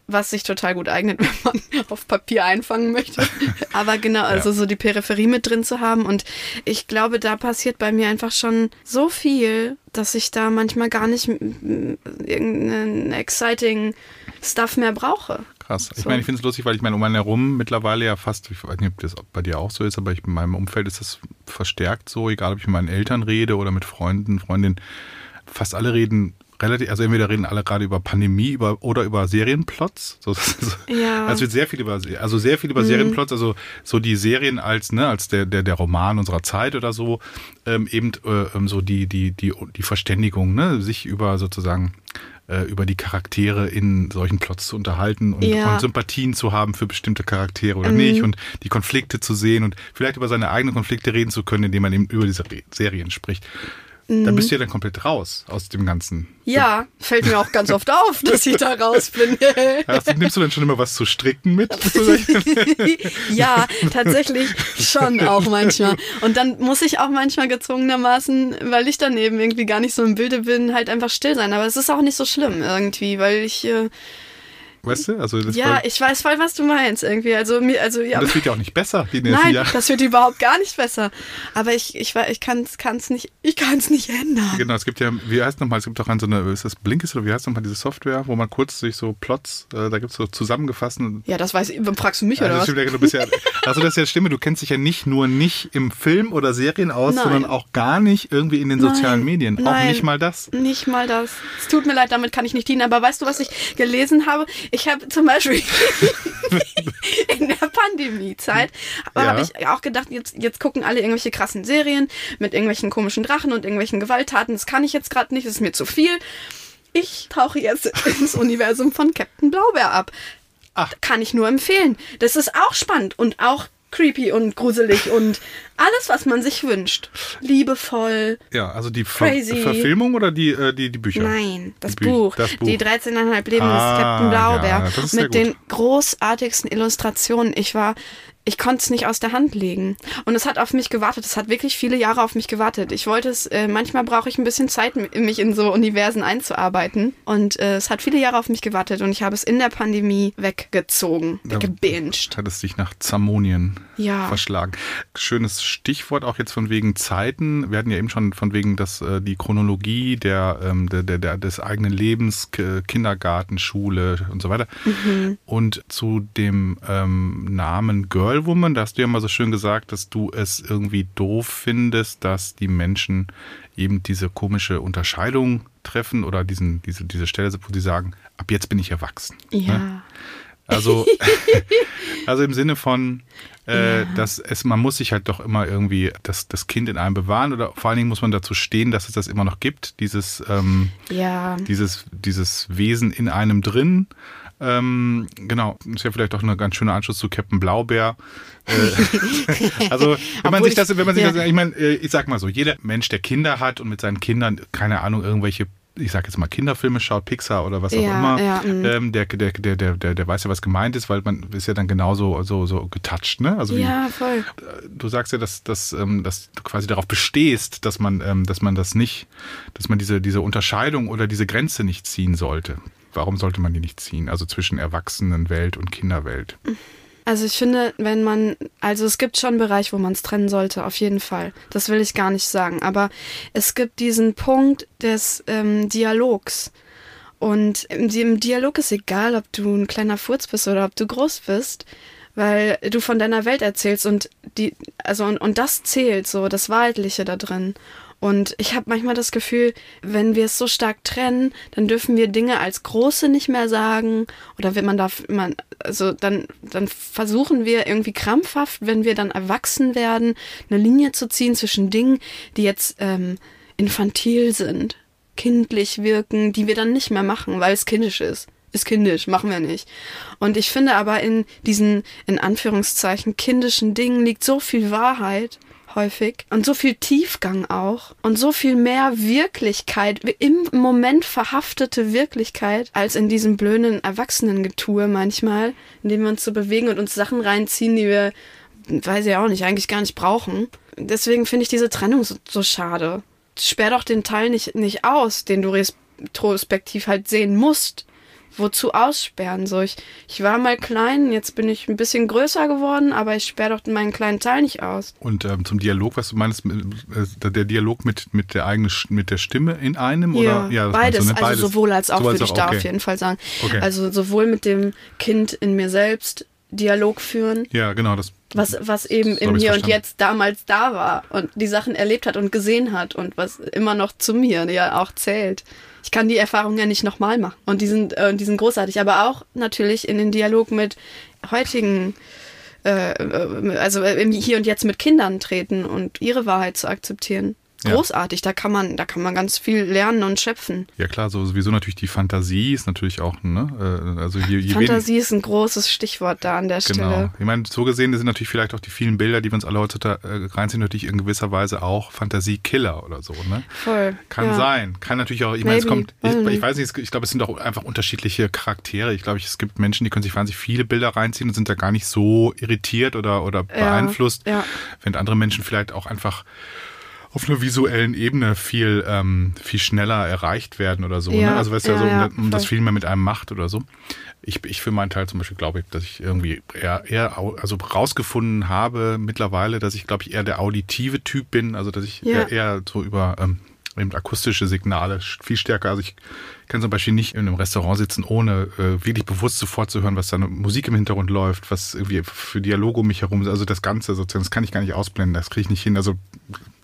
was sich total gut eignet, wenn man auf Papier einfangen möchte. Aber genau, also ja. so die Peripherie mit drin zu haben und ich glaube, da passiert bei mir einfach schon so viel, dass ich da manchmal gar nicht irgendeinen exciting Stuff mehr brauche. Krass. Ich so. meine, ich finde es lustig, weil ich meine, um einen herum mittlerweile ja fast, ich weiß nicht, ob das bei dir auch so ist, aber ich, in meinem Umfeld ist das verstärkt so, egal ob ich mit meinen Eltern rede oder mit Freunden, Freundinnen, fast alle reden relativ, also entweder reden alle gerade über Pandemie über, oder über Serienplots. So, so, ja. Also wird sehr viel über, also sehr viel über mhm. Serienplots, also so die Serien als, ne, als der, der, der Roman unserer Zeit oder so, ähm, eben äh, ähm, so die, die, die, die Verständigung, ne, sich über sozusagen äh, über die Charaktere in solchen Plots zu unterhalten und, Ja. und Sympathien zu haben für bestimmte Charaktere oder Mhm. nicht und die Konflikte zu sehen und vielleicht über seine eigenen Konflikte reden zu können, indem man eben über diese Serien spricht. Da bist du ja dann komplett raus aus dem Ganzen. Ja, fällt mir auch ganz oft auf, dass ich da raus bin. Du- nimmst du dann schon immer was zu stricken mit? ja, tatsächlich schon auch manchmal. Und dann muss ich auch manchmal gezwungenermaßen, weil ich daneben irgendwie gar nicht so im Bilde bin, halt einfach still sein. Aber es ist auch nicht so schlimm irgendwie, weil ich, äh, weißt du? Also das, ja, ich weiß voll, was du meinst irgendwie. Also mir, also ja. das wird ja auch nicht besser die nächsten Nein, Jahre. das wird überhaupt gar nicht besser. Aber ich, ich, ich kann es nicht, ich kann es nicht ändern. Genau, es gibt ja, wie heißt nochmal, es gibt auch an so eine, ist das Blinkist oder wie heißt nochmal diese Software, wo man kurz sich so Plots, äh, da gibt es so zusammengefassten. Ja, das weiß ich. Fragst du mich Also, oder was? ja, du bist ja, also das ist ja Stimme, du kennst dich ja nicht nur nicht im Film oder Serien aus, Nein. sondern auch gar nicht irgendwie in den sozialen Nein, Medien. Auch nein. nicht mal das. Nicht mal das. Es tut mir leid, damit kann ich nicht dienen. Aber weißt du, was ich gelesen habe? Ich habe zum Beispiel in der Pandemiezeit Ja. habe ich auch gedacht, jetzt, jetzt gucken alle irgendwelche krassen Serien mit irgendwelchen komischen Drachen und irgendwelchen Gewalttaten. Das kann ich jetzt gerade nicht, das ist mir zu viel. Ich tauche jetzt ins Universum von Captain Blaubeer ab. Ach. Kann ich nur empfehlen. Das ist auch spannend und auch creepy und gruselig und alles, was man sich wünscht. Liebevoll. Ja, also die Ver Crazy. Verfilmung oder die, äh, die, die Bücher? Nein, das Bü- Buch. das Buch. Die 13,5 Leben Ah, des Captain Blaubeer. ja, mit den großartigsten Illustrationen. Ich war, ich konnte es nicht aus der Hand legen. Und es hat auf mich gewartet. Es hat wirklich viele Jahre auf mich gewartet. Ich wollte es, äh, manchmal brauche ich ein bisschen Zeit, mich in so Universen einzuarbeiten. Und äh, es hat viele Jahre auf mich gewartet und ich habe es in der Pandemie weggezogen, weggebinged. Hat es dich nach Zamonien Ja. verschlagen. Schönes Stichwort auch jetzt von wegen Zeiten. Wir hatten ja eben schon von wegen, dass äh, die Chronologie der, ähm, der, der, der, des eigenen Lebens, Kindergarten, Schule und so weiter. Mhm. Und zu dem ähm, Namen Girlwoman, da hast du ja mal so schön gesagt, dass du es irgendwie doof findest, dass die Menschen eben diese komische Unterscheidung treffen oder diesen, diese, diese Stelle, wo sie sagen, ab jetzt bin ich erwachsen. Ne? Ja. Also, also im Sinne von, äh, Ja. dass es, man muss sich halt doch immer irgendwie das, das Kind in einem bewahren oder vor allen Dingen muss man dazu stehen, dass es das immer noch gibt, dieses, ähm, Ja. dieses, dieses Wesen in einem drin. Ähm, genau, ist ja vielleicht auch ein ganz schöner Anschluss zu Captain Blaubeer. Äh, also, wenn man Obwohl sich das, wenn man sich ich- das, ich meine, äh, ich sag mal so, jeder Mensch, der Kinder hat und mit seinen Kindern, keine Ahnung, irgendwelche, ich sag jetzt mal Kinderfilme schaut, Pixar oder was auch Ja, immer, ja, ähm, der, der, der, der, der, der weiß ja, was gemeint ist, weil man ist ja dann genauso so, so getoucht, ne? Also wie, Ja, voll. du sagst ja, dass, dass, ähm, dass du quasi darauf bestehst, dass man, ähm, dass man das nicht, dass man diese, diese Unterscheidung oder diese Grenze nicht ziehen sollte. Warum sollte man die nicht ziehen? Also zwischen Erwachsenenwelt und Kinderwelt. Also ich finde, wenn man, also es gibt schon einen Bereich, wo man es trennen sollte, auf jeden Fall. Das will ich gar nicht sagen. Aber es gibt diesen Punkt des ähm, Dialogs. Und im, im Dialog ist egal, ob du ein kleiner Furz bist oder ob du groß bist, weil du von deiner Welt erzählst und die, also und, und das zählt so, das Wahrheitliche da drin. Und ich habe manchmal das Gefühl, wenn wir es so stark trennen, dann dürfen wir Dinge als große nicht mehr sagen oder wenn man darf, man, also dann, dann versuchen wir irgendwie krampfhaft, wenn wir dann erwachsen werden, eine Linie zu ziehen zwischen Dingen, die jetzt ähm, infantil sind, kindlich wirken, die wir dann nicht mehr machen, weil es kindisch ist. Ist kindisch, machen wir nicht. Und ich finde aber in diesen, in Anführungszeichen, kindischen Dingen liegt so viel Wahrheit häufig und so viel Tiefgang auch und so viel mehr Wirklichkeit, im Moment verhaftete Wirklichkeit, als in diesem blöden Erwachsenengetue manchmal, in dem wir uns so bewegen und uns Sachen reinziehen, die wir, weiß ich auch nicht, eigentlich gar nicht brauchen. Deswegen finde ich diese Trennung so, so schade. Sperr doch den Teil nicht, nicht aus, den du retrospektiv halt sehen musst wozu aussperren? So, ich, ich war mal klein, jetzt bin ich ein bisschen größer geworden, aber ich sperre doch meinen kleinen Teil nicht aus. Und ähm, zum Dialog, was du meinst, äh, der Dialog mit, mit der eigenen mit der Stimme in einem oder ja, beides, du, ne? also sowohl als auch, Sowohl würde ich da okay. auf jeden Fall sagen. Okay. Also sowohl mit dem Kind in mir selbst Dialog führen, Ja, genau, das was, was eben im Hier und. Jetzt damals da war und die Sachen erlebt hat und gesehen hat und was immer noch zu mir ja auch zählt. Ich kann die Erfahrungen ja nicht nochmal machen. Und die sind, äh, die sind großartig. Aber auch natürlich in den Dialog mit heutigen, äh, äh, also im Hier und Jetzt mit Kindern treten und ihre Wahrheit zu akzeptieren. Großartig. Ja. Da kann man, da kann man ganz viel lernen und schöpfen. Ja klar, so sowieso natürlich die Fantasie ist natürlich auch, ne? Äh, also je, je Fantasie ist ein großes Stichwort da an der genau. Stelle. Ich meine, so gesehen sind natürlich vielleicht auch die vielen Bilder, die wir uns alle heutzutage äh, reinziehen, natürlich in gewisser Weise auch Fantasiekiller oder so, ne? Voll. Kann ja. sein. Kann natürlich auch, ich meine, es kommt, ich, ich, weiß nicht, ich glaube, es sind auch einfach unterschiedliche Charaktere. Ich glaube, es gibt Menschen, die können sich wahnsinnig viele Bilder reinziehen und sind da gar nicht so irritiert oder, oder beeinflusst, ja. während andere Menschen vielleicht auch einfach auf einer visuellen Ebene viel, ähm, viel schneller erreicht werden oder so. Ne? Ja, ne? Also weißt du, ja, ja, so, um, das viel mehr mit einem macht oder so. Ich, ich für meinen Teil zum Beispiel glaube ich, dass ich irgendwie eher, eher also rausgefunden habe mittlerweile, dass ich glaube ich eher der auditive Typ bin, also dass ich eher, eher so über ähm, eben akustische Signale viel stärker. Also ich kann zum Beispiel nicht in einem Restaurant sitzen, ohne äh, wirklich bewusst sofort zu hören, was da Musik im Hintergrund läuft, was irgendwie für Dialoge um mich herum ist. Also das Ganze sozusagen, das kann ich gar nicht ausblenden, das kriege ich nicht hin. Also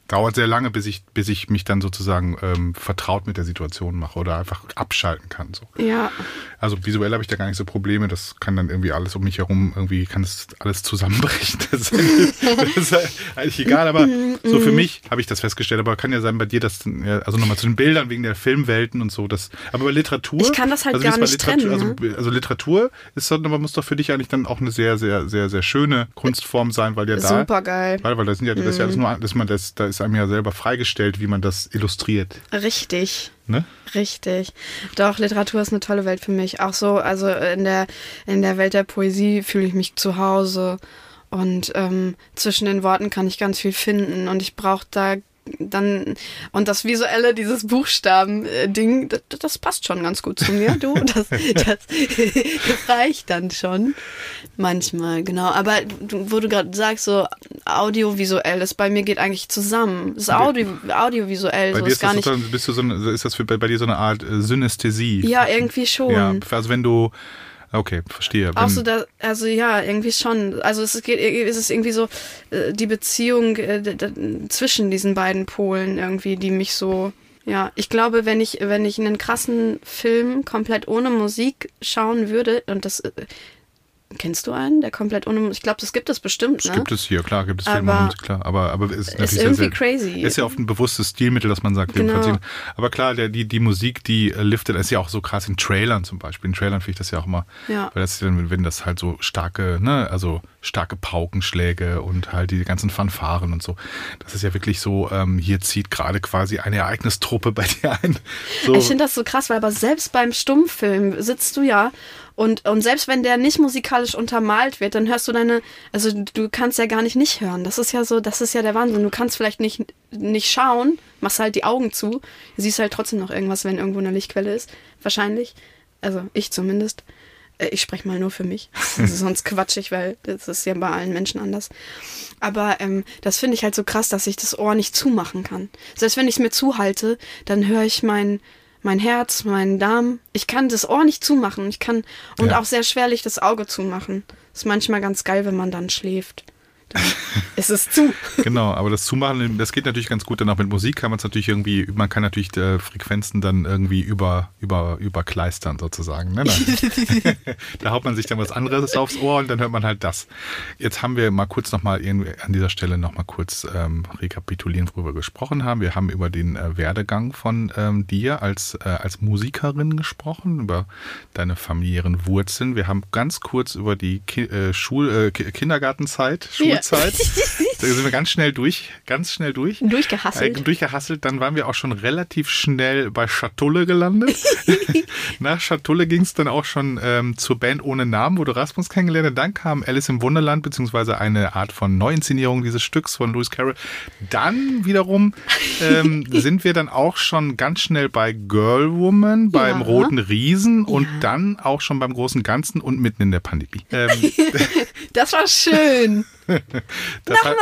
dauert sehr lange, bis ich, bis ich mich dann sozusagen ähm, vertraut mit der Situation mache oder einfach abschalten kann. So. Ja. Also visuell habe ich da gar nicht so Probleme. Das kann dann irgendwie alles um mich herum, irgendwie kann das alles zusammenbrechen. Das ist, das ist eigentlich egal, aber so für mich habe ich das festgestellt. Aber kann ja sein bei dir, dass, also nochmal zu den Bildern wegen der Filmwelten und so. Das, aber bei Literatur. Ich kann das halt also gar nicht trennen. Also, ne? also, Literatur ist doch, aber muss doch für dich eigentlich dann auch eine sehr, sehr, sehr, sehr schöne Kunstform sein, weil ja da. Super geil. Weil, weil das sind ja, das ist ja alles nur, dass man das, da ist ist einem ja selber freigestellt, wie man das illustriert. Richtig. Ne? Richtig. Doch, Literatur ist eine tolle Welt für mich. Auch so, also in der, in der Welt der Poesie fühle ich mich zu Hause. Und ähm, zwischen den Worten kann ich ganz viel finden. Und ich brauche da dann und das visuelle, dieses Buchstaben-Ding, das, das, passt schon ganz gut zu mir, du. Das, das, das reicht dann schon. Manchmal, genau. Aber wo du gerade sagst, so audiovisuelles, bei mir geht eigentlich zusammen. Das ist Audio, audiovisuell. Bei so dir ist, das nicht, bist du so eine, ist das für, bei, bei dir so eine Art äh, Synästhesie? Ja, irgendwie schon. Ja, also wenn du Okay, verstehe. Auch so, da, also ja, irgendwie schon. Also es geht, es ist irgendwie so äh, die Beziehung äh, zwischen diesen beiden Polen irgendwie, die mich so, ja, ich glaube, wenn ich, wenn ich einen krassen Film komplett ohne Musik schauen würde, und das äh, Kennst du einen, der komplett ohne Ich glaube, das gibt es bestimmt, ne? Das gibt es hier, klar, gibt es Filme ohne Musik, klar. Aber, aber ist, ist irgendwie sehr, crazy. Ist ja oft ein bewusstes Stilmittel, dass man sagt, genau. Aber klar, der, die, die Musik, die äh, liftet, ist ja auch so krass in Trailern zum Beispiel. In Trailern finde ich das ja auch immer, ja. weil das dann, wenn das halt so starke, ne, also starke Paukenschläge und halt die ganzen Fanfaren und so. Das ist ja wirklich so, ähm, hier zieht gerade quasi eine Ereignistruppe bei dir ein. So. Ich finde das so krass, weil aber selbst beim Stummfilm sitzt du ja und, und selbst wenn der nicht musikalisch untermalt wird, dann hörst du deine, also du kannst ja gar nicht nicht hören. Das ist ja so, das ist ja der Wahnsinn. Du kannst vielleicht nicht, nicht schauen, machst halt die Augen zu, siehst halt trotzdem noch irgendwas, wenn irgendwo eine Lichtquelle ist. Wahrscheinlich. Also ich zumindest. Äh, ich spreche mal nur für mich. Ist sonst quatschig, weil das ist ja bei allen Menschen anders. Aber ähm, das finde ich halt so krass, dass ich das Ohr nicht zumachen kann. Selbst wenn ich es mir zuhalte, dann höre ich mein, mein Herz, meinen Darm. Ich kann das Ohr nicht zumachen. Ich kann und ja. auch sehr schwerlich das Auge zumachen. Ist manchmal ganz geil, wenn man dann schläft dann ist es zu. genau, aber das Zumachen, das geht natürlich ganz gut. Dann auch mit Musik kann man es natürlich irgendwie, man kann natürlich äh, Frequenzen dann irgendwie über, über, überkleistern sozusagen. Ne? da haut man sich dann was anderes aufs Ohr und dann hört man halt das. Jetzt haben wir mal kurz nochmal an dieser Stelle nochmal kurz ähm, rekapitulieren, worüber wir gesprochen haben. Wir haben über den äh, Werdegang von ähm, dir als, äh, als Musikerin gesprochen, über deine familiären Wurzeln. Wir haben ganz kurz über die Ki äh, Schul äh, Kindergartenzeit, Schul ja. Zeit. Da sind wir ganz schnell durch, ganz schnell durch. Durchgehasselt. Äh, durchgehasselt. Dann waren wir auch schon relativ schnell bei Schatulle gelandet. Nach Schatulle ging es dann auch schon ähm, zur Band ohne Namen, wo du Rasmus kennengelernt hast. Dann kam Alice im Wunderland, beziehungsweise eine Art von Neuinszenierung dieses Stücks von Lewis Carroll. Dann wiederum ähm, sind wir dann auch schon ganz schnell bei Girl Woman, beim ja. Roten Riesen und ja. dann auch schon beim großen Ganzen und mitten in der Pandemie. Ähm, das war schön. Das Nochmal!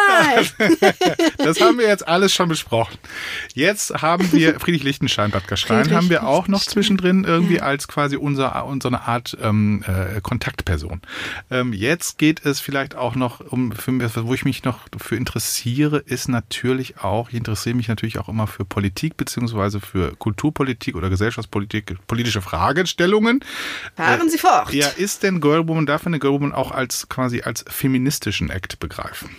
Das haben wir jetzt alles schon besprochen. Jetzt haben wir Friedrich Lichtenstein, Bad Gastein, haben wir auch noch zwischendrin irgendwie als quasi unser, unsere Art ähm, äh, Kontaktperson. Ähm, jetzt geht es vielleicht auch noch um, für, wo ich mich noch für interessiere, ist natürlich auch, ich interessiere mich natürlich auch immer für Politik beziehungsweise für Kulturpolitik oder Gesellschaftspolitik, politische Fragestellungen. Fahren Sie fort. Ja, ist denn Girlwoman, darf eine Girlwoman auch als quasi als feministischen Act begreifen?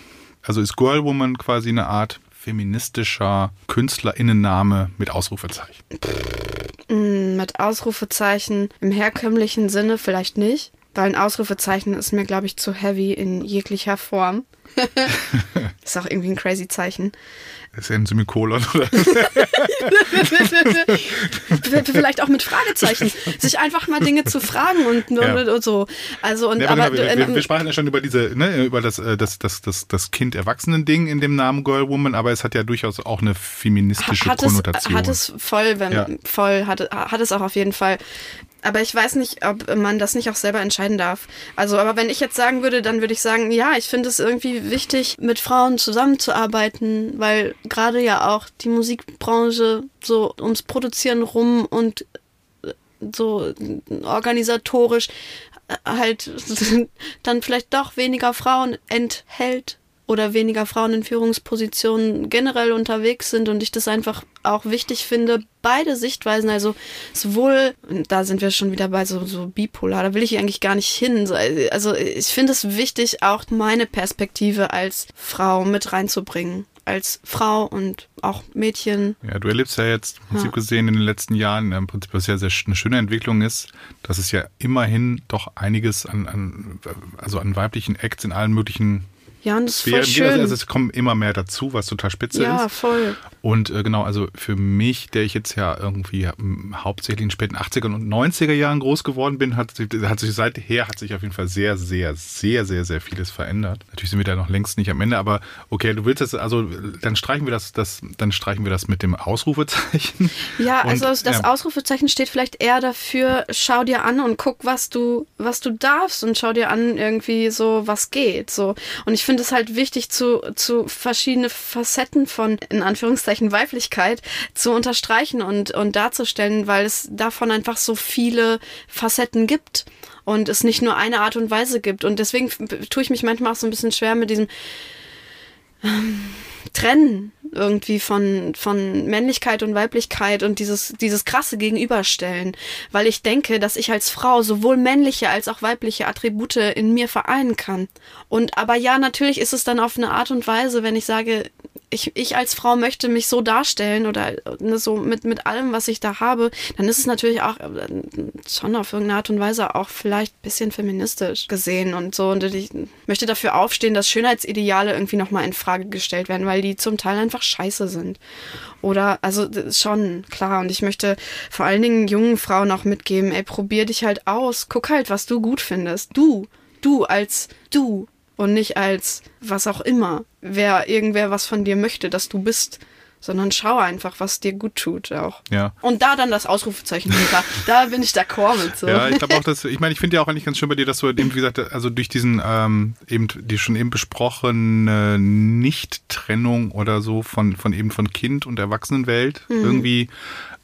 Also ist Girl Woman quasi eine Art feministischer Künstlerinnenname mit Ausrufezeichen? Mm, mit Ausrufezeichen im herkömmlichen Sinne vielleicht nicht, weil ein Ausrufezeichen ist mir, glaube ich, zu heavy in jeglicher Form. ist auch irgendwie ein crazy Zeichen. Ist ja ein Semikolon oder? Vielleicht auch mit Fragezeichen. Sich einfach mal Dinge zu fragen und, ja. und so. Also und ja, aber, aber wir, wir, wir, sprachen ja schon über diese, ne, über das, äh, das, das, das, das Kind-Erwachsenen-Ding in dem Namen Girl Woman, aber es hat ja durchaus auch eine feministische hat Konnotation. Es, hat es voll, wenn ja. voll, hat, hat es auch auf jeden Fall. Aber ich weiß nicht, ob man das nicht auch selber entscheiden darf. Also, aber wenn ich jetzt sagen würde, dann würde ich sagen, ja, ich finde es irgendwie wichtig, mit Frauen zusammenzuarbeiten, weil gerade ja auch die Musikbranche so ums Produzieren rum und äh, so organisatorisch äh, halt dann vielleicht doch weniger Frauen enthält oder weniger Frauen in Führungspositionen generell unterwegs sind und ich das einfach auch wichtig finde, beide Sichtweisen, also sowohl, da sind wir schon wieder bei so, so bipolar, da will ich eigentlich gar nicht hin. Also ich finde es wichtig, auch meine Perspektive als Frau mit reinzubringen als Frau und auch Mädchen. Ja, du erlebst ja jetzt im Prinzip ja. gesehen in den letzten Jahren, im Prinzip, was ja sehr eine schöne Entwicklung ist, dass es ja immerhin doch einiges an, an also an weiblichen Acts in allen möglichen ja, und das ist voll schön. Also es kommen immer mehr dazu, was total spitze ja, ist. Ja, voll. Und äh, genau, also für mich, der ich jetzt ja irgendwie hauptsächlich in den späten 80er und 90er Jahren groß geworden bin, hat, hat sich seither hat sich auf jeden Fall sehr, sehr, sehr, sehr, sehr vieles verändert. Natürlich sind wir da noch längst nicht am Ende, aber okay, du willst das, also dann streichen wir das, das dann streichen wir das mit dem Ausrufezeichen. Ja, und, also das ja. Ausrufezeichen steht vielleicht eher dafür, schau dir an und guck, was du, was du darfst und schau dir an irgendwie so, was geht. So. Und ich finde es halt wichtig, zu, zu verschiedene Facetten von, in Anführungszeichen, Weiblichkeit zu unterstreichen und, und darzustellen, weil es davon einfach so viele Facetten gibt und es nicht nur eine Art und Weise gibt. Und deswegen tue ich mich manchmal auch so ein bisschen schwer mit diesem ähm, Trennen irgendwie von, von Männlichkeit und Weiblichkeit und dieses, dieses krasse Gegenüberstellen, weil ich denke, dass ich als Frau sowohl männliche als auch weibliche Attribute in mir vereinen kann. Und aber ja, natürlich ist es dann auf eine Art und Weise, wenn ich sage, ich, ich als Frau möchte mich so darstellen oder ne, so mit, mit allem, was ich da habe, dann ist es natürlich auch äh, schon auf irgendeine Art und Weise auch vielleicht ein bisschen feministisch gesehen und so. Und ich möchte dafür aufstehen, dass Schönheitsideale irgendwie nochmal in Frage gestellt werden, weil die zum Teil einfach scheiße sind. Oder, also schon, klar. Und ich möchte vor allen Dingen jungen Frauen auch mitgeben, ey, probier dich halt aus. Guck halt, was du gut findest. Du, du als du und nicht als was auch immer, wer irgendwer was von dir möchte, dass du bist, sondern schau einfach, was dir gut tut auch. Ja. Und da dann das Ausrufezeichen hinter. da bin ich d'accord mit so. Ja, ich glaube auch, dass, ich meine, ich finde ja auch eigentlich ganz schön bei dir, dass du eben, wie gesagt, also durch diesen, ähm, eben, die schon eben besprochene Nicht-Trennung oder so von, von eben von Kind und Erwachsenenwelt mhm. irgendwie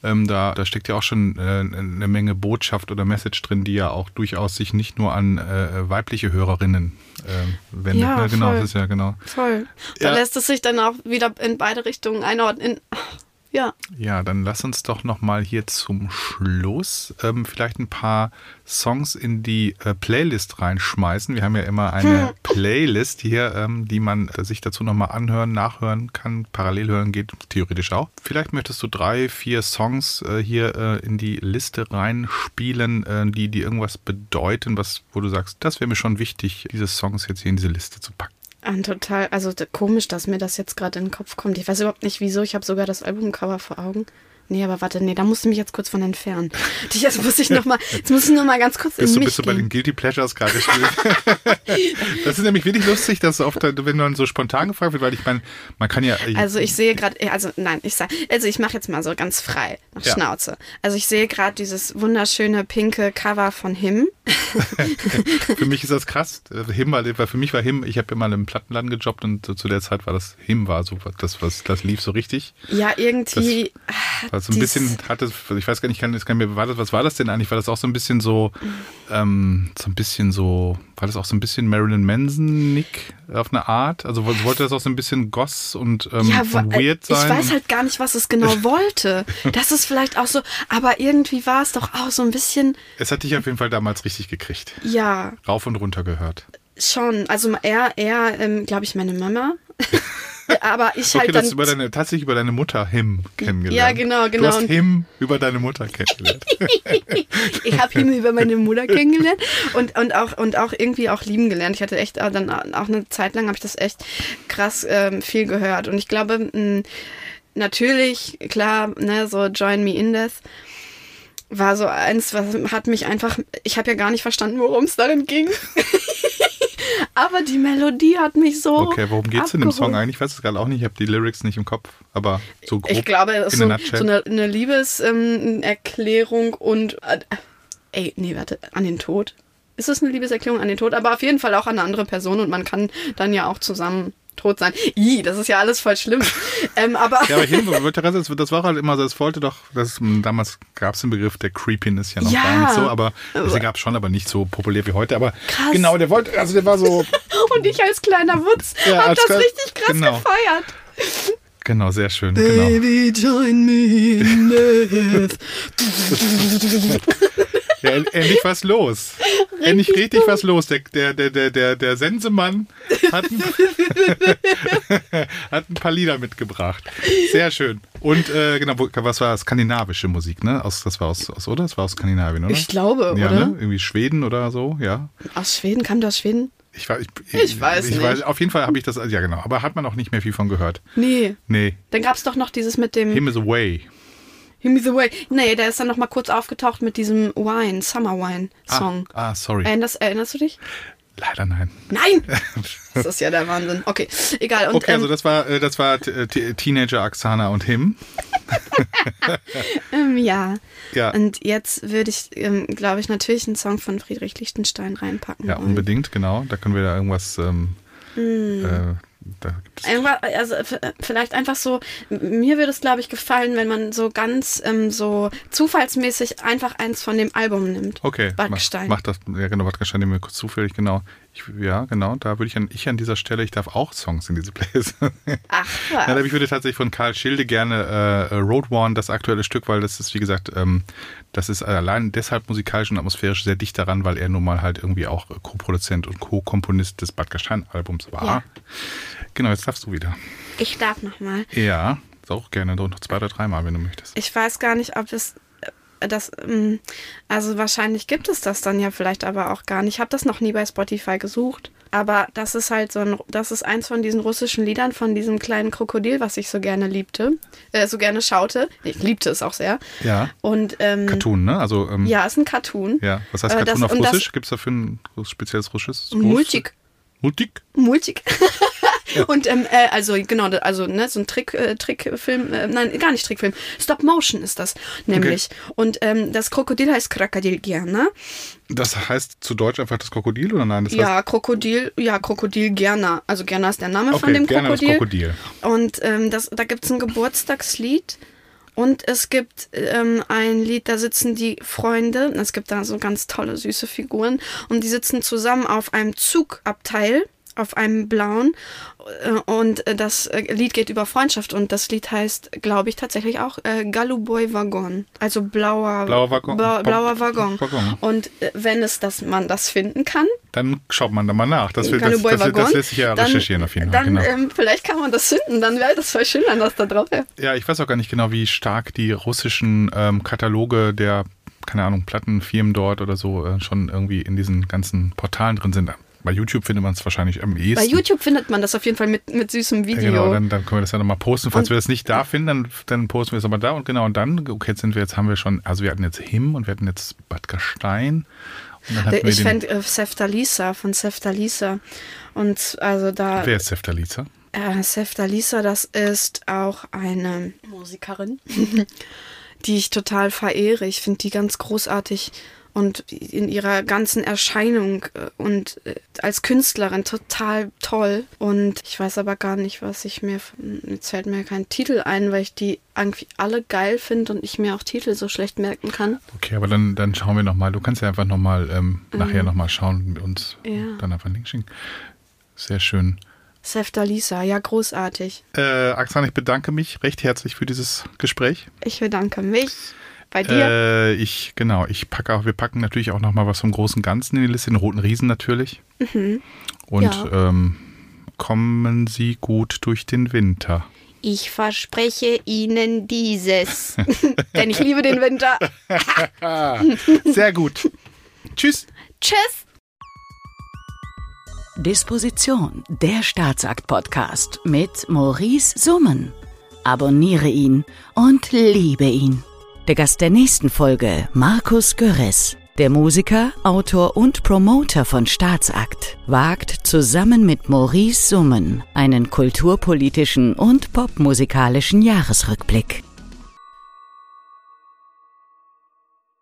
ähm, da, da steckt ja auch schon äh, eine Menge Botschaft oder Message drin, die ja auch durchaus sich nicht nur an äh, weibliche Hörerinnen äh, wendet. Ja, ne? genau, voll. das ist ja genau. Voll. Da ja. lässt es sich dann auch wieder in beide Richtungen einordnen. Ja. Ja, dann lass uns doch nochmal hier zum Schluss ähm, vielleicht ein paar Songs in die äh, Playlist reinschmeißen. Wir haben ja immer eine hm. Playlist hier, ähm, die man äh, sich dazu nochmal anhören, nachhören kann. Parallel hören geht theoretisch auch. Vielleicht möchtest du drei, vier Songs äh, hier äh, in die Liste reinspielen, äh, die, die irgendwas bedeuten, was, wo du sagst, das wäre mir schon wichtig, diese Songs jetzt hier in diese Liste zu packen. An total, also komisch, dass mir das jetzt gerade in den Kopf kommt. Ich weiß überhaupt nicht wieso. Ich habe sogar das Albumcover vor Augen. Nee, aber warte, nee, da musst du mich jetzt kurz von entfernen. Jetzt muss ich noch mal, jetzt muss ich noch mal ganz kurz bist in du, mich Bist du bei den Guilty Pleasures gerade Das ist nämlich wirklich lustig, dass oft, wenn man so spontan gefragt wird, weil ich meine, man kann ja... Also ich sehe gerade, also nein, ich sag, also ich mache jetzt mal so ganz frei, nach ja. Schnauze. Also ich sehe gerade dieses wunderschöne pinke Cover von Him. für mich ist das krass. Him war, für mich war Him, ich habe immer im Plattenladen gejobbt und zu der Zeit war das Him war so das was das lief so richtig. Ja, irgendwie das, war so ein bisschen hatte, ich weiß gar nicht, kann, kann mir, war das, was war das denn eigentlich? War das auch so ein bisschen so, ähm, so ein bisschen so, war das auch so ein bisschen Marilyn Manson-Nick auf eine Art? Also wollte das auch so ein bisschen Goss und, ähm, ja, und weird sein? Ich weiß halt gar nicht, was es genau wollte. Das ist vielleicht auch so, aber irgendwie war es doch auch so ein bisschen. Es hat dich auf jeden Fall damals richtig gekriegt. Ja. Rauf und runter gehört. Schon. Also eher, eher, ähm, glaube ich, meine Mama. aber ich Okay, halt du dann. über deine, tatsächlich über deine Mutter Him kennengelernt. Ja, genau, Du genau. hast Und- Him über deine Mutter kennengelernt. ich habe ihn über meine Mutter kennengelernt und, und, auch, und auch irgendwie auch lieben gelernt. Ich hatte echt äh, dann auch eine Zeit lang habe ich das echt krass ähm, viel gehört. Und ich glaube, mh, natürlich, klar, ne, so Join Me in Death war so eins, was hat mich einfach, ich habe ja gar nicht verstanden, worum es darin ging. Aber die Melodie hat mich so. Okay, worum geht's in dem Song eigentlich? Ich weiß es gerade auch nicht. Ich habe die Lyrics nicht im Kopf, aber so grob. Ich glaube, es ist so, so eine, eine Liebeserklärung und. Äh, ey, nee, warte, an den Tod. Ist es eine Liebeserklärung an den Tod? Aber auf jeden Fall auch an eine andere Person und man kann dann ja auch zusammen tot sein. Ih, das ist ja alles voll schlimm. ähm, aber. Ja, aber Him, das das war halt immer so, es wollte doch, das, damals gab es den Begriff der Creepiness ja noch Ja. gar nicht so, aber es gab schon, aber nicht so populär wie heute. Aber Krass. genau, der wollte, also der war so, und ich als kleiner Wutz Ja, hab als das richtig krass genau. gefeiert. genau, sehr schön, genau. join me in death. Ja, en- endlich was los. endlich richtig was los. Der, der, der, der, der, Sensemann hat ein, hat ein paar Lieder mitgebracht. Sehr schön. Und äh, genau, was war skandinavische Musik, ne? Aus, das war aus, aus, oder? Das war aus Skandinavien, oder? Ich glaube, ja, oder? Ne? Irgendwie Schweden oder so, ja. Aus Schweden? Kam der aus Schweden? Ich, weiß- ich, Ich weiß ich nicht. Weiß, auf jeden Fall habe ich das, ja genau, aber hat man auch nicht mehr viel von gehört. Nee. Nee, Dann gab es doch noch dieses mit dem. Him is Away. Give me the way. Nee, der ist dann noch mal kurz aufgetaucht mit diesem Wine, Summer Wine Song. Ah, ah sorry. Erinnerst, erinnerst du dich? Leider nein. Nein! Das ist ja der Wahnsinn. Okay, egal. Und, Okay, also ähm, das war, äh, das war Teenager Axana und Him. ähm, ja. Ja. Und jetzt würde ich, ähm, glaube ich, natürlich einen Song von Friedrich Lichtenstein reinpacken. Ja, wollen. unbedingt, genau. Da können wir da irgendwas. Ähm, Hm. äh, da gibt also vielleicht einfach so, mir würde es, glaube ich, gefallen, wenn man so ganz ähm, so zufallsmäßig einfach eins von dem Album nimmt. okay, Badgestein. Mach, mach das. Ja, genau, Badgestein, nehmen wir kurz zufällig, genau. Ich, ja, genau, da würde ich an, ich an dieser Stelle, ich darf auch Songs in diese Playlist. Ach, was. Ja, ich würde tatsächlich von Karl Schilde gerne äh, Road Worn, das aktuelle Stück, weil das ist, wie gesagt, ähm, das ist allein deshalb musikalisch und atmosphärisch sehr dicht daran, weil er nun mal halt irgendwie auch Co-Produzent und Co-Komponist des Bad Gastein-Albums war. Ja. Genau, jetzt darfst du wieder. Ich darf noch mal. Ja, auch gerne, noch zwei oder dreimal, wenn du möchtest. Ich weiß gar nicht, ob es das, ähm, also wahrscheinlich gibt es das dann ja vielleicht aber auch gar nicht. Ich habe das noch nie bei Spotify gesucht. Aber das ist halt so ein, das ist eins von diesen russischen Liedern von diesem kleinen Krokodil, was ich so gerne liebte, äh, so gerne schaute. Ich liebte es auch sehr. Ja. Und ähm, Cartoon, ne? Also, ähm, ja, ist ein Cartoon. Ja, was heißt Äh, Cartoon das- auf Russisch? Gibt es dafür ein spezielles russisches? Multik. Multik? Multik. Und ähm, äh, also genau, also ne, so ein Trick, äh, Trickfilm, äh, nein, gar nicht Trickfilm, Stop Motion ist das nämlich. Und ähm, das Krokodil heißt Krokodil Gerner. Das heißt zu Deutsch einfach das Krokodil oder nein? Das Ja, Krokodil, ja, Krokodil Gerner. Also Gerner ist der Name heißt, von okay, dem gerne das Krokodil. Krokodil. Und ähm, das, da gibt es ein Geburtstagslied. Und es gibt ähm, ein Lied, da sitzen die Freunde, es gibt da so ganz tolle, süße Figuren, und die sitzen zusammen auf einem Zugabteil, auf einem blauen. Äh, und äh, das äh, Lied geht über Freundschaft und das Lied heißt, glaube ich, tatsächlich auch äh, Galuboy Waggon. Also blauer, Blauer Waggon. Blau, blauer Waggon. Waggon. Und äh, wenn es das, man das finden kann, Dann schaut man da mal nach. Das, wird, das, das, das, Waggon, lässt sich ja dann- recherchieren auf jeden Fall. Dann, Genau. ähm, vielleicht kann man das finden, dann wäre das voll schön, wenn das da drauf wäre. Ja, ich weiß auch gar nicht genau, wie stark die russischen ähm, Kataloge der, keine Ahnung, Plattenfirmen dort oder so äh, schon irgendwie in diesen ganzen Portalen drin sind. Bei YouTube findet man es wahrscheinlich am ehesten. Bei YouTube findet man das auf jeden Fall mit, mit süßem Ja, Video. genau, dann, dann können wir das ja nochmal posten. Falls Und- wir das nicht da finden, dann, dann posten wir es aber da. Und genau, und dann, okay, jetzt sind wir, jetzt haben wir schon, also wir hatten jetzt Him und wir hatten jetzt Bad Gastein. Wir ich fände äh, Seftalisa von Seftalisa. Und also da, wer ist Seftalisa? äh, Seftalisa, das ist auch eine Musikerin, die ich total verehre. Ich finde die ganz großartig und in ihrer ganzen Erscheinung äh, und äh, als Künstlerin total toll. Und ich weiß aber gar nicht, was ich mir, jetzt fällt mir kein Titel ein, weil ich die irgendwie alle geil finde und ich mir auch Titel so schlecht merken kann. Okay, aber dann, dann schauen wir nochmal. Du kannst ja einfach nochmal ähm, nachher nochmal schauen und Mhm. Ja. dann einfach einen Link schicken. Sehr schön. Seftalisa, ja, großartig. Äh, Axan, ich bedanke mich recht herzlich für dieses Gespräch. Ich bedanke mich bei dir. Äh, ich, genau, ich packe auch, wir packen natürlich auch nochmal was vom großen Ganzen in die Liste, den Roten Riesen natürlich. Und Mhm. Ja. ähm, kommen Sie gut durch den Winter. Ich verspreche Ihnen dieses. Denn ich liebe den Winter. Sehr gut. Tschüss. Tschüss. Disposition, der Staatsakt-Podcast mit Maurice Summen. Abonniere ihn und liebe ihn. Der Gast der nächsten Folge, Markus Görres. Der Musiker, Autor und Promoter von Staatsakt wagt zusammen mit Maurice Summen einen kulturpolitischen und popmusikalischen Jahresrückblick.